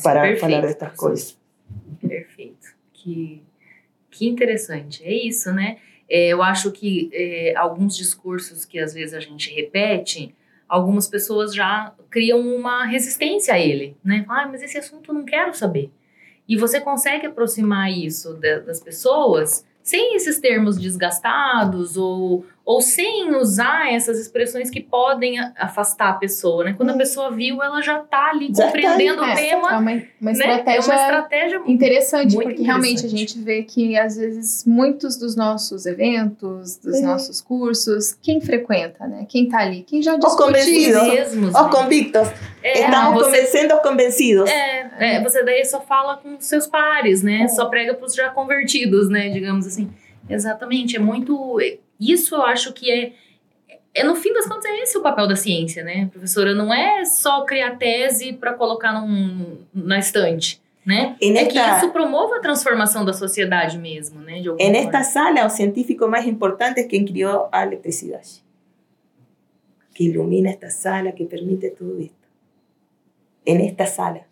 Speaker 3: para
Speaker 2: perfeito,
Speaker 3: falar destas coisas.
Speaker 2: Perfeito. Que, que interessante. É isso, né? É, eu acho que é, alguns discursos que às vezes a gente repete, algumas pessoas já criam uma resistência a ele, né? Ah, mas esse assunto eu não quero saber. E você consegue aproximar isso das pessoas sem esses termos desgastados ou, ou sem usar essas expressões que podem afastar a pessoa, né? Quando a pessoa viu, ela já tá ali
Speaker 3: Já tá
Speaker 2: compreendendo
Speaker 1: É,
Speaker 2: o tema.
Speaker 1: é uma, uma
Speaker 2: né? É
Speaker 1: estratégia
Speaker 2: uma estratégia
Speaker 1: interessante,
Speaker 2: Muito
Speaker 1: porque realmente a
Speaker 2: interessante.
Speaker 1: gente vê que às vezes muitos dos nossos eventos, dos
Speaker 3: É.
Speaker 1: nossos cursos, quem frequenta, né? Quem tá ali, quem já
Speaker 3: Os
Speaker 1: discutiu.
Speaker 3: convencidos.
Speaker 2: mesmos.
Speaker 3: Os
Speaker 2: né?
Speaker 3: convictos.
Speaker 2: É,
Speaker 3: Estamos
Speaker 2: você,
Speaker 3: convencendo os convencidos.
Speaker 2: é, é, você daí só fala com seus pares, né? Só prega para os já convertidos, né? Digamos assim. Exatamente, é muito. Isso eu acho que é. É, no fim das contas, é esse o papel da ciência, né, professora? Não é só criar tese para colocar num, na estante, né?
Speaker 3: En
Speaker 2: É que
Speaker 3: esta-
Speaker 2: isso promova a transformação da sociedade mesmo, né? De alguma
Speaker 3: En
Speaker 2: forma.
Speaker 3: esta sala, o científico más importante es quien crió a electricidad. Que ilumina esta sala, que permite todo esto. En esta sala.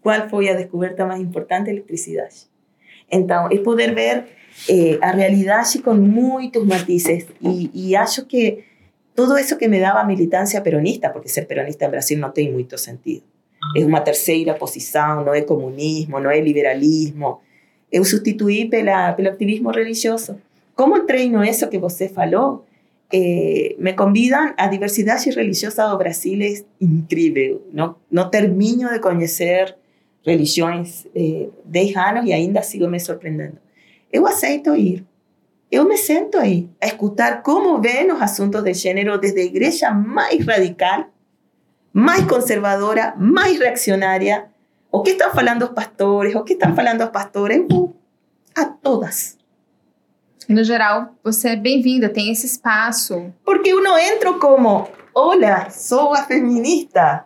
Speaker 3: ¿Cuál fue la descubierta más importante? Electricidad. Entonces, es poder ver eh, a realidade com muitos matizes. E, e acho que tudo isso que me dava militância peronista, porque ser peronista em Brasil não tem muito sentido. É uma terceira posição, não é comunismo, não é liberalismo. Eu substituí pela, pelo activismo religioso. Como treino isso que você falou, eh, me convidam, a diversidade religiosa do Brasil é incrível. Não, não termino de conhecer religiões eh, 10 anos e ainda sigo me surpreendendo. Eu aceito ir. Eu me sento aí a escutar como vêm os assuntos de gênero desde a igreja mais radical, mais conservadora, mais reaccionária. O que estão falando os pastores, o que estão falando os pastores, eu vou a todas.
Speaker 1: No geral, você é bem-vinda, tem esse espaço.
Speaker 3: Porque eu não entro como, olha, sou a feminista,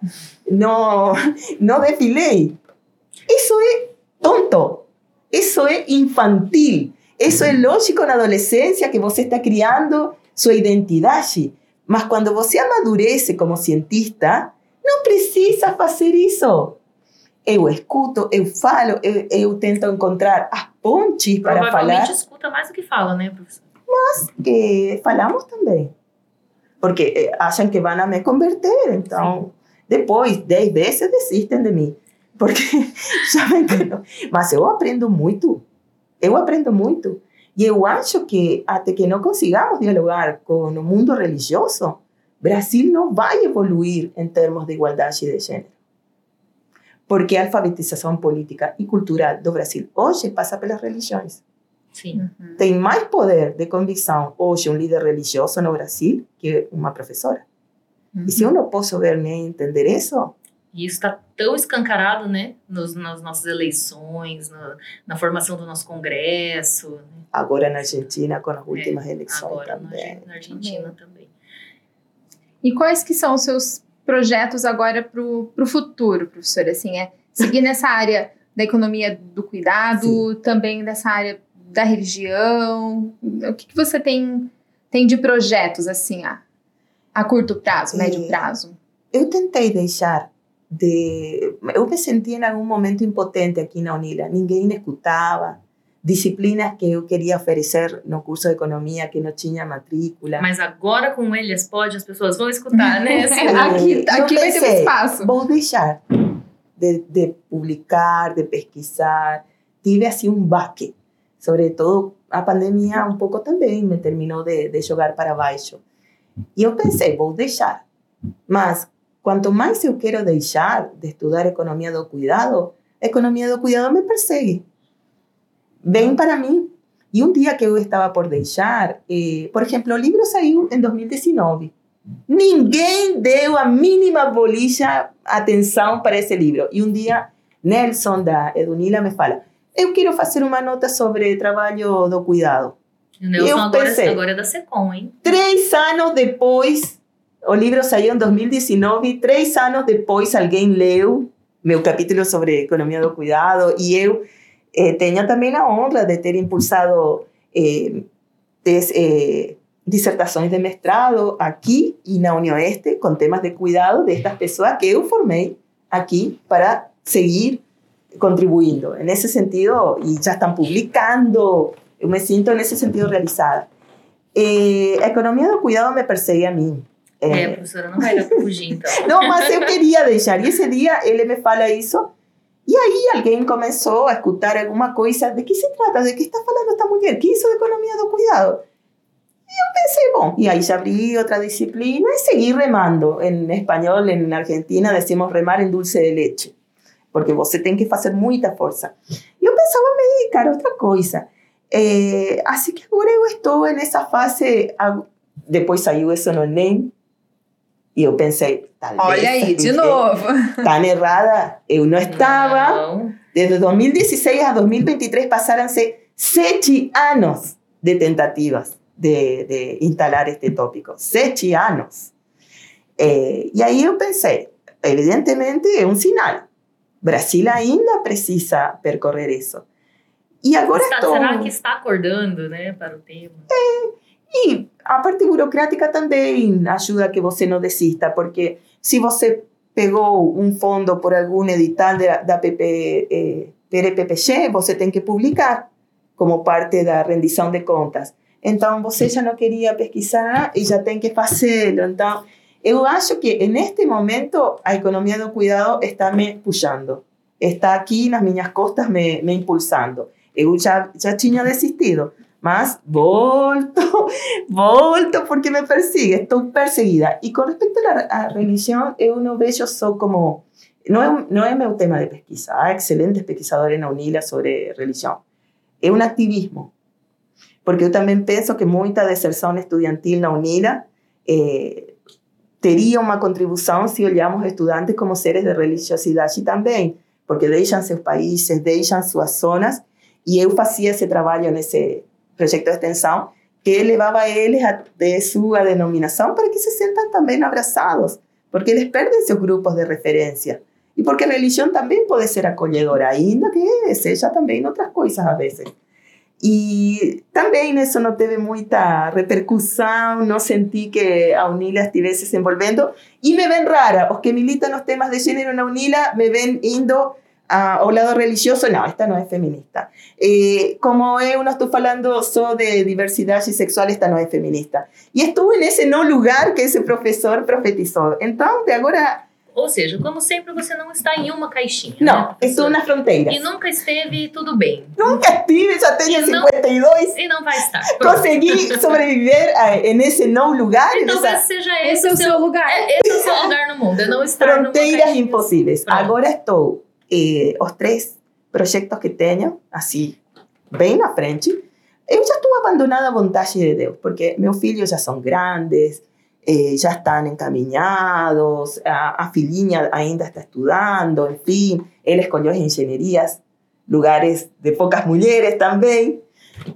Speaker 3: não, não desfilei. Isso é tonto, isso é infantil, isso é lógico na adolescência que você está criando sua identidade. Mas quando você amadurece como cientista, não precisa fazer isso. Eu escuto, eu falo, eu, eu tento encontrar as pontes para
Speaker 2: Provavelmente
Speaker 3: falar.
Speaker 2: escuta mais do que fala, né, professor?
Speaker 3: que falamos também. Porque eh, acham que vão a me converter. Então, depois, dez vezes desistem de mim. Porque [laughs] sabem que não. Mas eu aprendo muito. Eu aprendo muito. E eu acho que até que não consigamos dialogar com o mundo religioso, Brasil não vai evoluir em termos de igualdade de gênero. Porque a alfabetização política e cultural do Brasil hoje passa pelas religiões.
Speaker 2: Sim.
Speaker 3: tem mais poder de convicção hoje um líder religioso no Brasil que uma professora.
Speaker 1: Uhum.
Speaker 3: E se eu não posso ver nem entender isso,
Speaker 2: E isso está tão escancarado, né? Nos, nas nossas eleições, na, na formação do nosso Congresso, né?
Speaker 3: agora na Argentina com as últimas eleições
Speaker 2: agora na,
Speaker 3: também.
Speaker 2: Argen- na Argentina também.
Speaker 1: E quais que são os seus projetos agora para o futuro, professora? Assim, é seguir nessa área da economia do cuidado, também dessa área da religião. O que, que você tem, tem de projetos, assim, a, a curto prazo, médio
Speaker 3: É.
Speaker 1: prazo?
Speaker 3: Eu tentei deixar de. Eu me senti em algum momento impotente aqui na Unila. Ninguém me escutava. Disciplinas que eu queria oferecer no curso de economia que não tinha matrícula.
Speaker 2: Mas agora com eles pode, as pessoas vão escutar, né? [laughs] Assim,
Speaker 1: aqui
Speaker 3: eu
Speaker 1: aqui vai ter um espaço.
Speaker 3: Vou deixar de, de publicar, de pesquisar. Tive assim um baque. Sobretudo a pandemia um pouco também me terminou de, de jogar para baixo. E eu pensei, vou deixar. Mas, quanto mais eu quero deixar de estudar economia do cuidado, a economia do cuidado me persegue. Vem para mim. E um dia que eu estava por deixar, eh, por exemplo, o livro saiu em 2019. Ninguém deu a mínima bolija atenção para esse livro. E um dia, Nelson da Edunila me fala: Eu quero fazer uma nota sobre trabalho do cuidado.
Speaker 2: O Nelson
Speaker 3: Eu
Speaker 2: agora,
Speaker 3: pensei.
Speaker 2: agora é da Secom, hein?
Speaker 3: Três anos depois, o livro saiu em 2019, três anos depois alguém leu meu capítulo sobre economia do cuidado e eu eh, tenho também a honra de ter impulsado eh, des- eh, dissertações de mestrado aqui e na Unioeste com temas de cuidado destas pessoas que eu formei aqui para seguir contribuindo. Nesse sentido, e já estão publicando, eu me sinto nesse sentido realizada. Eh, a economia do cuidado me persegue a mim.
Speaker 2: É,
Speaker 3: Eh,
Speaker 2: professora, não vai dar pra fugir, então.
Speaker 3: não, mas eu queria deixar. E esse dia ele me fala isso. E aí alguém começou a escutar alguma coisa. De que se trata? De que está falando esta mulher? Que isso de economia do cuidado? E eu pensei, bom, e aí já abri outra disciplina e segui remando. Em espanhol, em Argentina, decimos remar em dulce de leite. Porque você tem que fazer muita força. E eu pensava me dedicar a outra coisa. Eh, assim que agora eu estou nessa fase. Depois saiu isso no Enem. E eu pensei, talvez.
Speaker 1: Olha aí, de novo. [laughs]
Speaker 3: Errada eu não estava.
Speaker 2: Não.
Speaker 3: Desde 2016 a 2023 passaram-se sete anos de tentativas de, de instalar este tópico. Sete anos. Eh, e aí eu pensei, evidentemente é um sinal. Brasil ainda precisa percorrer isso. E agora
Speaker 2: Está-
Speaker 3: estou...
Speaker 2: Será que está acordando, né, para o tema?
Speaker 3: E a parte burocrática também ajuda que você não desista, porque se você pegou um fundo por algum edital da, da PP, eh, PRPPG, que publicar como parte da rendição de contas. Então, você já não queria pesquisar e já tem que fazê-lo. Então, eu acho que neste momento a economia do cuidado está me puxando. Está aqui nas minhas costas me, me impulsando. Eu já, já tinha desistido, mas volto [laughs] volto porque me persigue, estou perseguida. E com respeito à, à religião, eu não vejo só como. Não é, não é meu tema de pesquisa. Há excelentes pesquisadores na UNILA sobre religião. É um ativismo. Porque eu também penso que muita deserção estudantil na UNILA eh, teria uma contribuição se olhamos estudantes como seres de religiosidade também. Porque deixam seus países, deixam suas zonas. E eu fazia esse trabalho nesse projeto de extensão que levava eles até sua denominação para que se sintam também abraçados, porque eles perdem seus grupos de referência. E porque a religião também pode ser acolhedora, ainda que seja também outras coisas a vezes. E também isso não teve muita repercussão, não senti que a UNILA estivesse se envolvendo. E me ven rara, os que militam nos temas de gênero na UNILA me ven indo a, ao lado religioso, não, esta não é feminista. Eh, como eu não estou falando só de diversidade sexual, esta não é feminista. E estuve nesse no lugar que esse professor profetizou. Então, de agora,
Speaker 2: Ou seja, como sempre, você não está em uma caixinha. né,
Speaker 3: não,
Speaker 2: professora?
Speaker 3: estou nas fronteiras.
Speaker 2: E nunca esteve tudo bem.
Speaker 3: Nunca estive, já tenho
Speaker 2: E não-
Speaker 3: 52.
Speaker 2: E não vai estar. Pronto. [laughs]
Speaker 3: Consegui sobreviver a, nesse não lugar,
Speaker 2: Então
Speaker 3: nessa
Speaker 2: seja esse,
Speaker 4: Esse é o seu lugar.
Speaker 2: É, esse é o seu lugar no mundo. É não estar
Speaker 3: fronteiras impossíveis.
Speaker 2: Pronto.
Speaker 3: Agora estou, eh, os três projetos que tenho, assim, bem na frente, eu já estou abandonada à vontade de Deus, porque meus filhos já são grandes, eh, já estão encaminhados, a, a filhinha ainda está estudando, enfim, ele escolheu as engenharias, lugares de poucas mulheres também.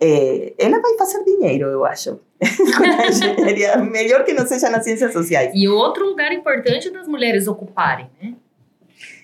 Speaker 3: Eh, ela vai fazer dinheiro, eu acho, com a engenharia, [laughs] melhor que não seja nas ciências sociais.
Speaker 2: E outro lugar importante das mulheres ocuparem, né?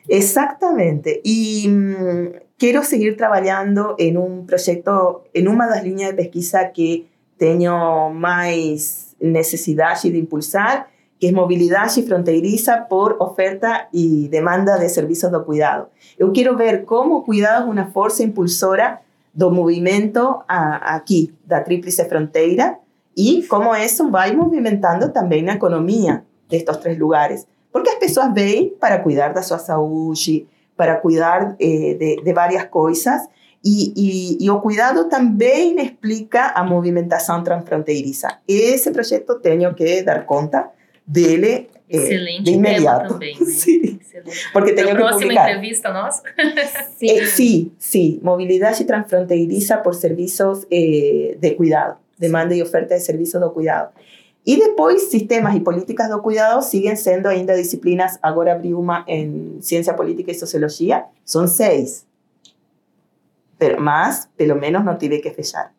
Speaker 3: Exactamente. Y mm, quiero seguir trabajando en un proyecto, en una de las líneas de pesquisa que tengo más necesidad de impulsar, que es movilidad y fronteriza por oferta y demanda de servicios de cuidado. Yo quiero ver cómo cuidado es una fuerza impulsora do movimento a, aquí, da Tríplice Fronteira, y cómo eso va movimentando también la economía de estos tres lugares. Porque as pessoas vêm para cuidar da sua saúde, para cuidar eh, de, de várias coisas, E, e, e, o cuidado também explica a movimentação transfronteiriça. Esse projeto tenho que dar conta dele
Speaker 2: Excelente
Speaker 3: de imediato.
Speaker 2: tema também, né?
Speaker 3: Sim.
Speaker 2: Excelente.
Speaker 3: Porque tenho
Speaker 2: Pra
Speaker 3: que
Speaker 2: próxima
Speaker 3: publicar.
Speaker 2: entrevista nossa? [laughs]
Speaker 5: Sim.
Speaker 3: Eh, sí, sí, movilidad transfronteriza por servicios eh, de cuidado, demanda y oferta de servicios de cuidado. E depois, sistemas e políticas do cuidado siguen sendo ainda disciplinas, agora abri uma em ciência política e sociologia, são seis. Pero, mas, pelo menos, não tive que fechar.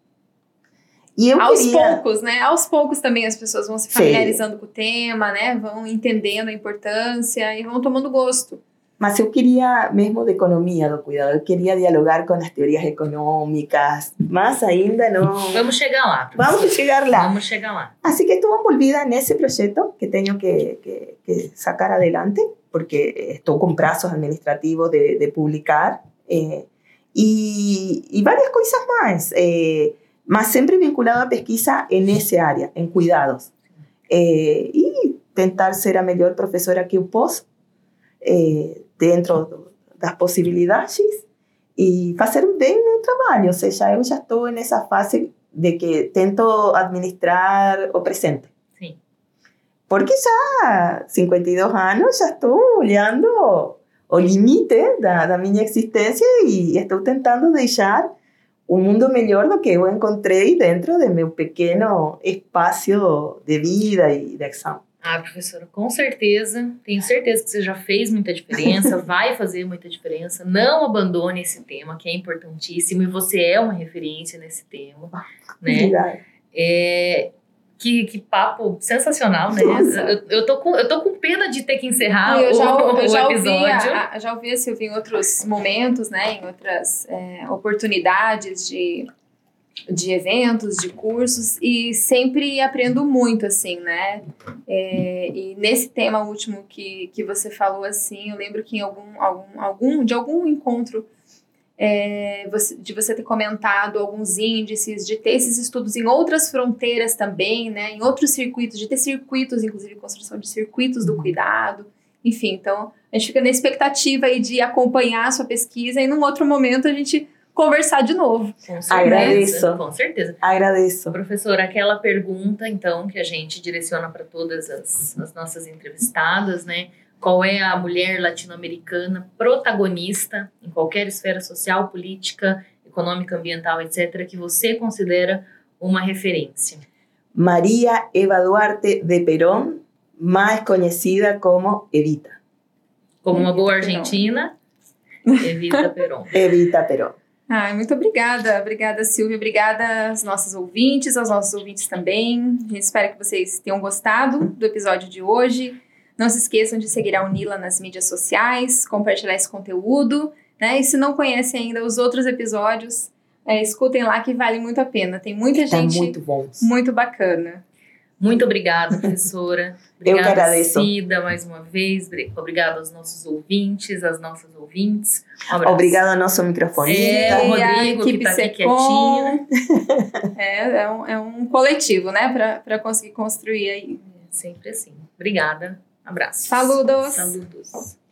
Speaker 3: E eu
Speaker 1: Aos
Speaker 3: queria...
Speaker 1: poucos, né? Aos poucos também as pessoas vão se
Speaker 3: Sim.
Speaker 1: familiarizando com o tema, né? Vão entendendo a importância e vão tomando gosto.
Speaker 3: Mas eu queria mesmo de economia do cuidado, eu queria dialogar com as teorias econômicas, mas ainda não...
Speaker 2: Vamos chegar lá. professora.
Speaker 3: Vamos chegar lá.
Speaker 2: Vamos chegar lá.
Speaker 3: Así que estuve envolvida en ese proyecto que tengo que, que- que sacar adelante porque estoy con plazos administrativos de, de publicar eh, y, y varias cosas más, eh, más siempre vinculado a pesquisa en ese área, en cuidados. Eh, y tentar ser a mejor profesora que eu posso eh, dentro do- das possibilidades e fazer bem meu trabalho, ou seja, eu já estou nessa fase de que tento administrar o presente.
Speaker 2: Sim.
Speaker 3: Porque já 52 anos, já estou olhando o limite da, da minha existência e estou tentando deixar um mundo melhor do que eu encontrei dentro de meu pequeno espaço de vida e de ação.
Speaker 2: Ah, professora, com certeza. Tenho certeza que você já fez muita diferença, [laughs] vai fazer muita diferença. Não abandone esse tema, que é importantíssimo, e você é uma referência nesse tema. Né?
Speaker 3: Obrigada.
Speaker 2: É, que, que papo sensacional, né?
Speaker 3: Nossa.
Speaker 2: Eu, eu, tô com, eu tô com pena de ter que encerrar
Speaker 1: eu já,
Speaker 2: o,
Speaker 1: eu
Speaker 2: o
Speaker 1: já [laughs] ouvi,
Speaker 2: episódio.
Speaker 1: a, a- já ouvi a Silvia em outros momentos, né? Em outras é, oportunidades de, de eventos, de cursos, e sempre aprendo muito, assim, né? É, e nesse tema último que, que você falou, assim, eu lembro que em algum, algum, algum de algum encontro é, você- de você ter comentado alguns índices, de ter esses estudos em outras fronteiras também, né, em outros circuitos, de ter circuitos, inclusive construção de circuitos do cuidado, enfim, então a gente fica na expectativa aí de acompanhar a sua pesquisa e num outro momento a gente conversar de novo.
Speaker 2: Com certeza.
Speaker 3: Agradeço.
Speaker 2: Com certeza.
Speaker 3: Agradeço.
Speaker 2: Professora, aquela pergunta, então, que a gente direciona para todas as, as nossas entrevistadas, né? Qual é a mulher latino-americana protagonista em qualquer esfera social, política, econômica, ambiental, etc., que você considera uma referência?
Speaker 3: María Eva Duarte de Perón, más conocida como Evita.
Speaker 2: Como uma boa
Speaker 1: Evita Peron.
Speaker 2: argentina, Evita Peron.
Speaker 3: Evita Perón.
Speaker 1: Ai, muito obrigada. Obrigada, Silvia. Obrigada aos nossos ouvintes, aos nossos ouvintes também. A gente espera que vocês tenham gostado do episódio de hoje. Não se esqueçam de seguir a Unila nas mídias sociais, compartilhar esse conteúdo, né? E se não conhecem ainda os outros episódios, é, escutem lá que vale muito a pena. Tem muita
Speaker 3: Está
Speaker 1: gente
Speaker 3: muito bons.
Speaker 1: muito bacana.
Speaker 2: Muito obrigada, professora. [laughs]
Speaker 3: Eu que
Speaker 2: Obrigada,
Speaker 3: agradeço.
Speaker 2: Cida, mais uma vez. Obrigada aos nossos ouvintes, às nossas ouvintes. Um abraço.
Speaker 3: Obrigado ao nosso microfonista.
Speaker 2: É, o Rodrigo, que
Speaker 1: equipe
Speaker 2: tá aqui
Speaker 1: Secom. [laughs] É, é, um, é um coletivo, né? Para conseguir construir aí.
Speaker 2: Sempre assim. Obrigada. Abraço.
Speaker 1: Saludos.
Speaker 2: Saludos.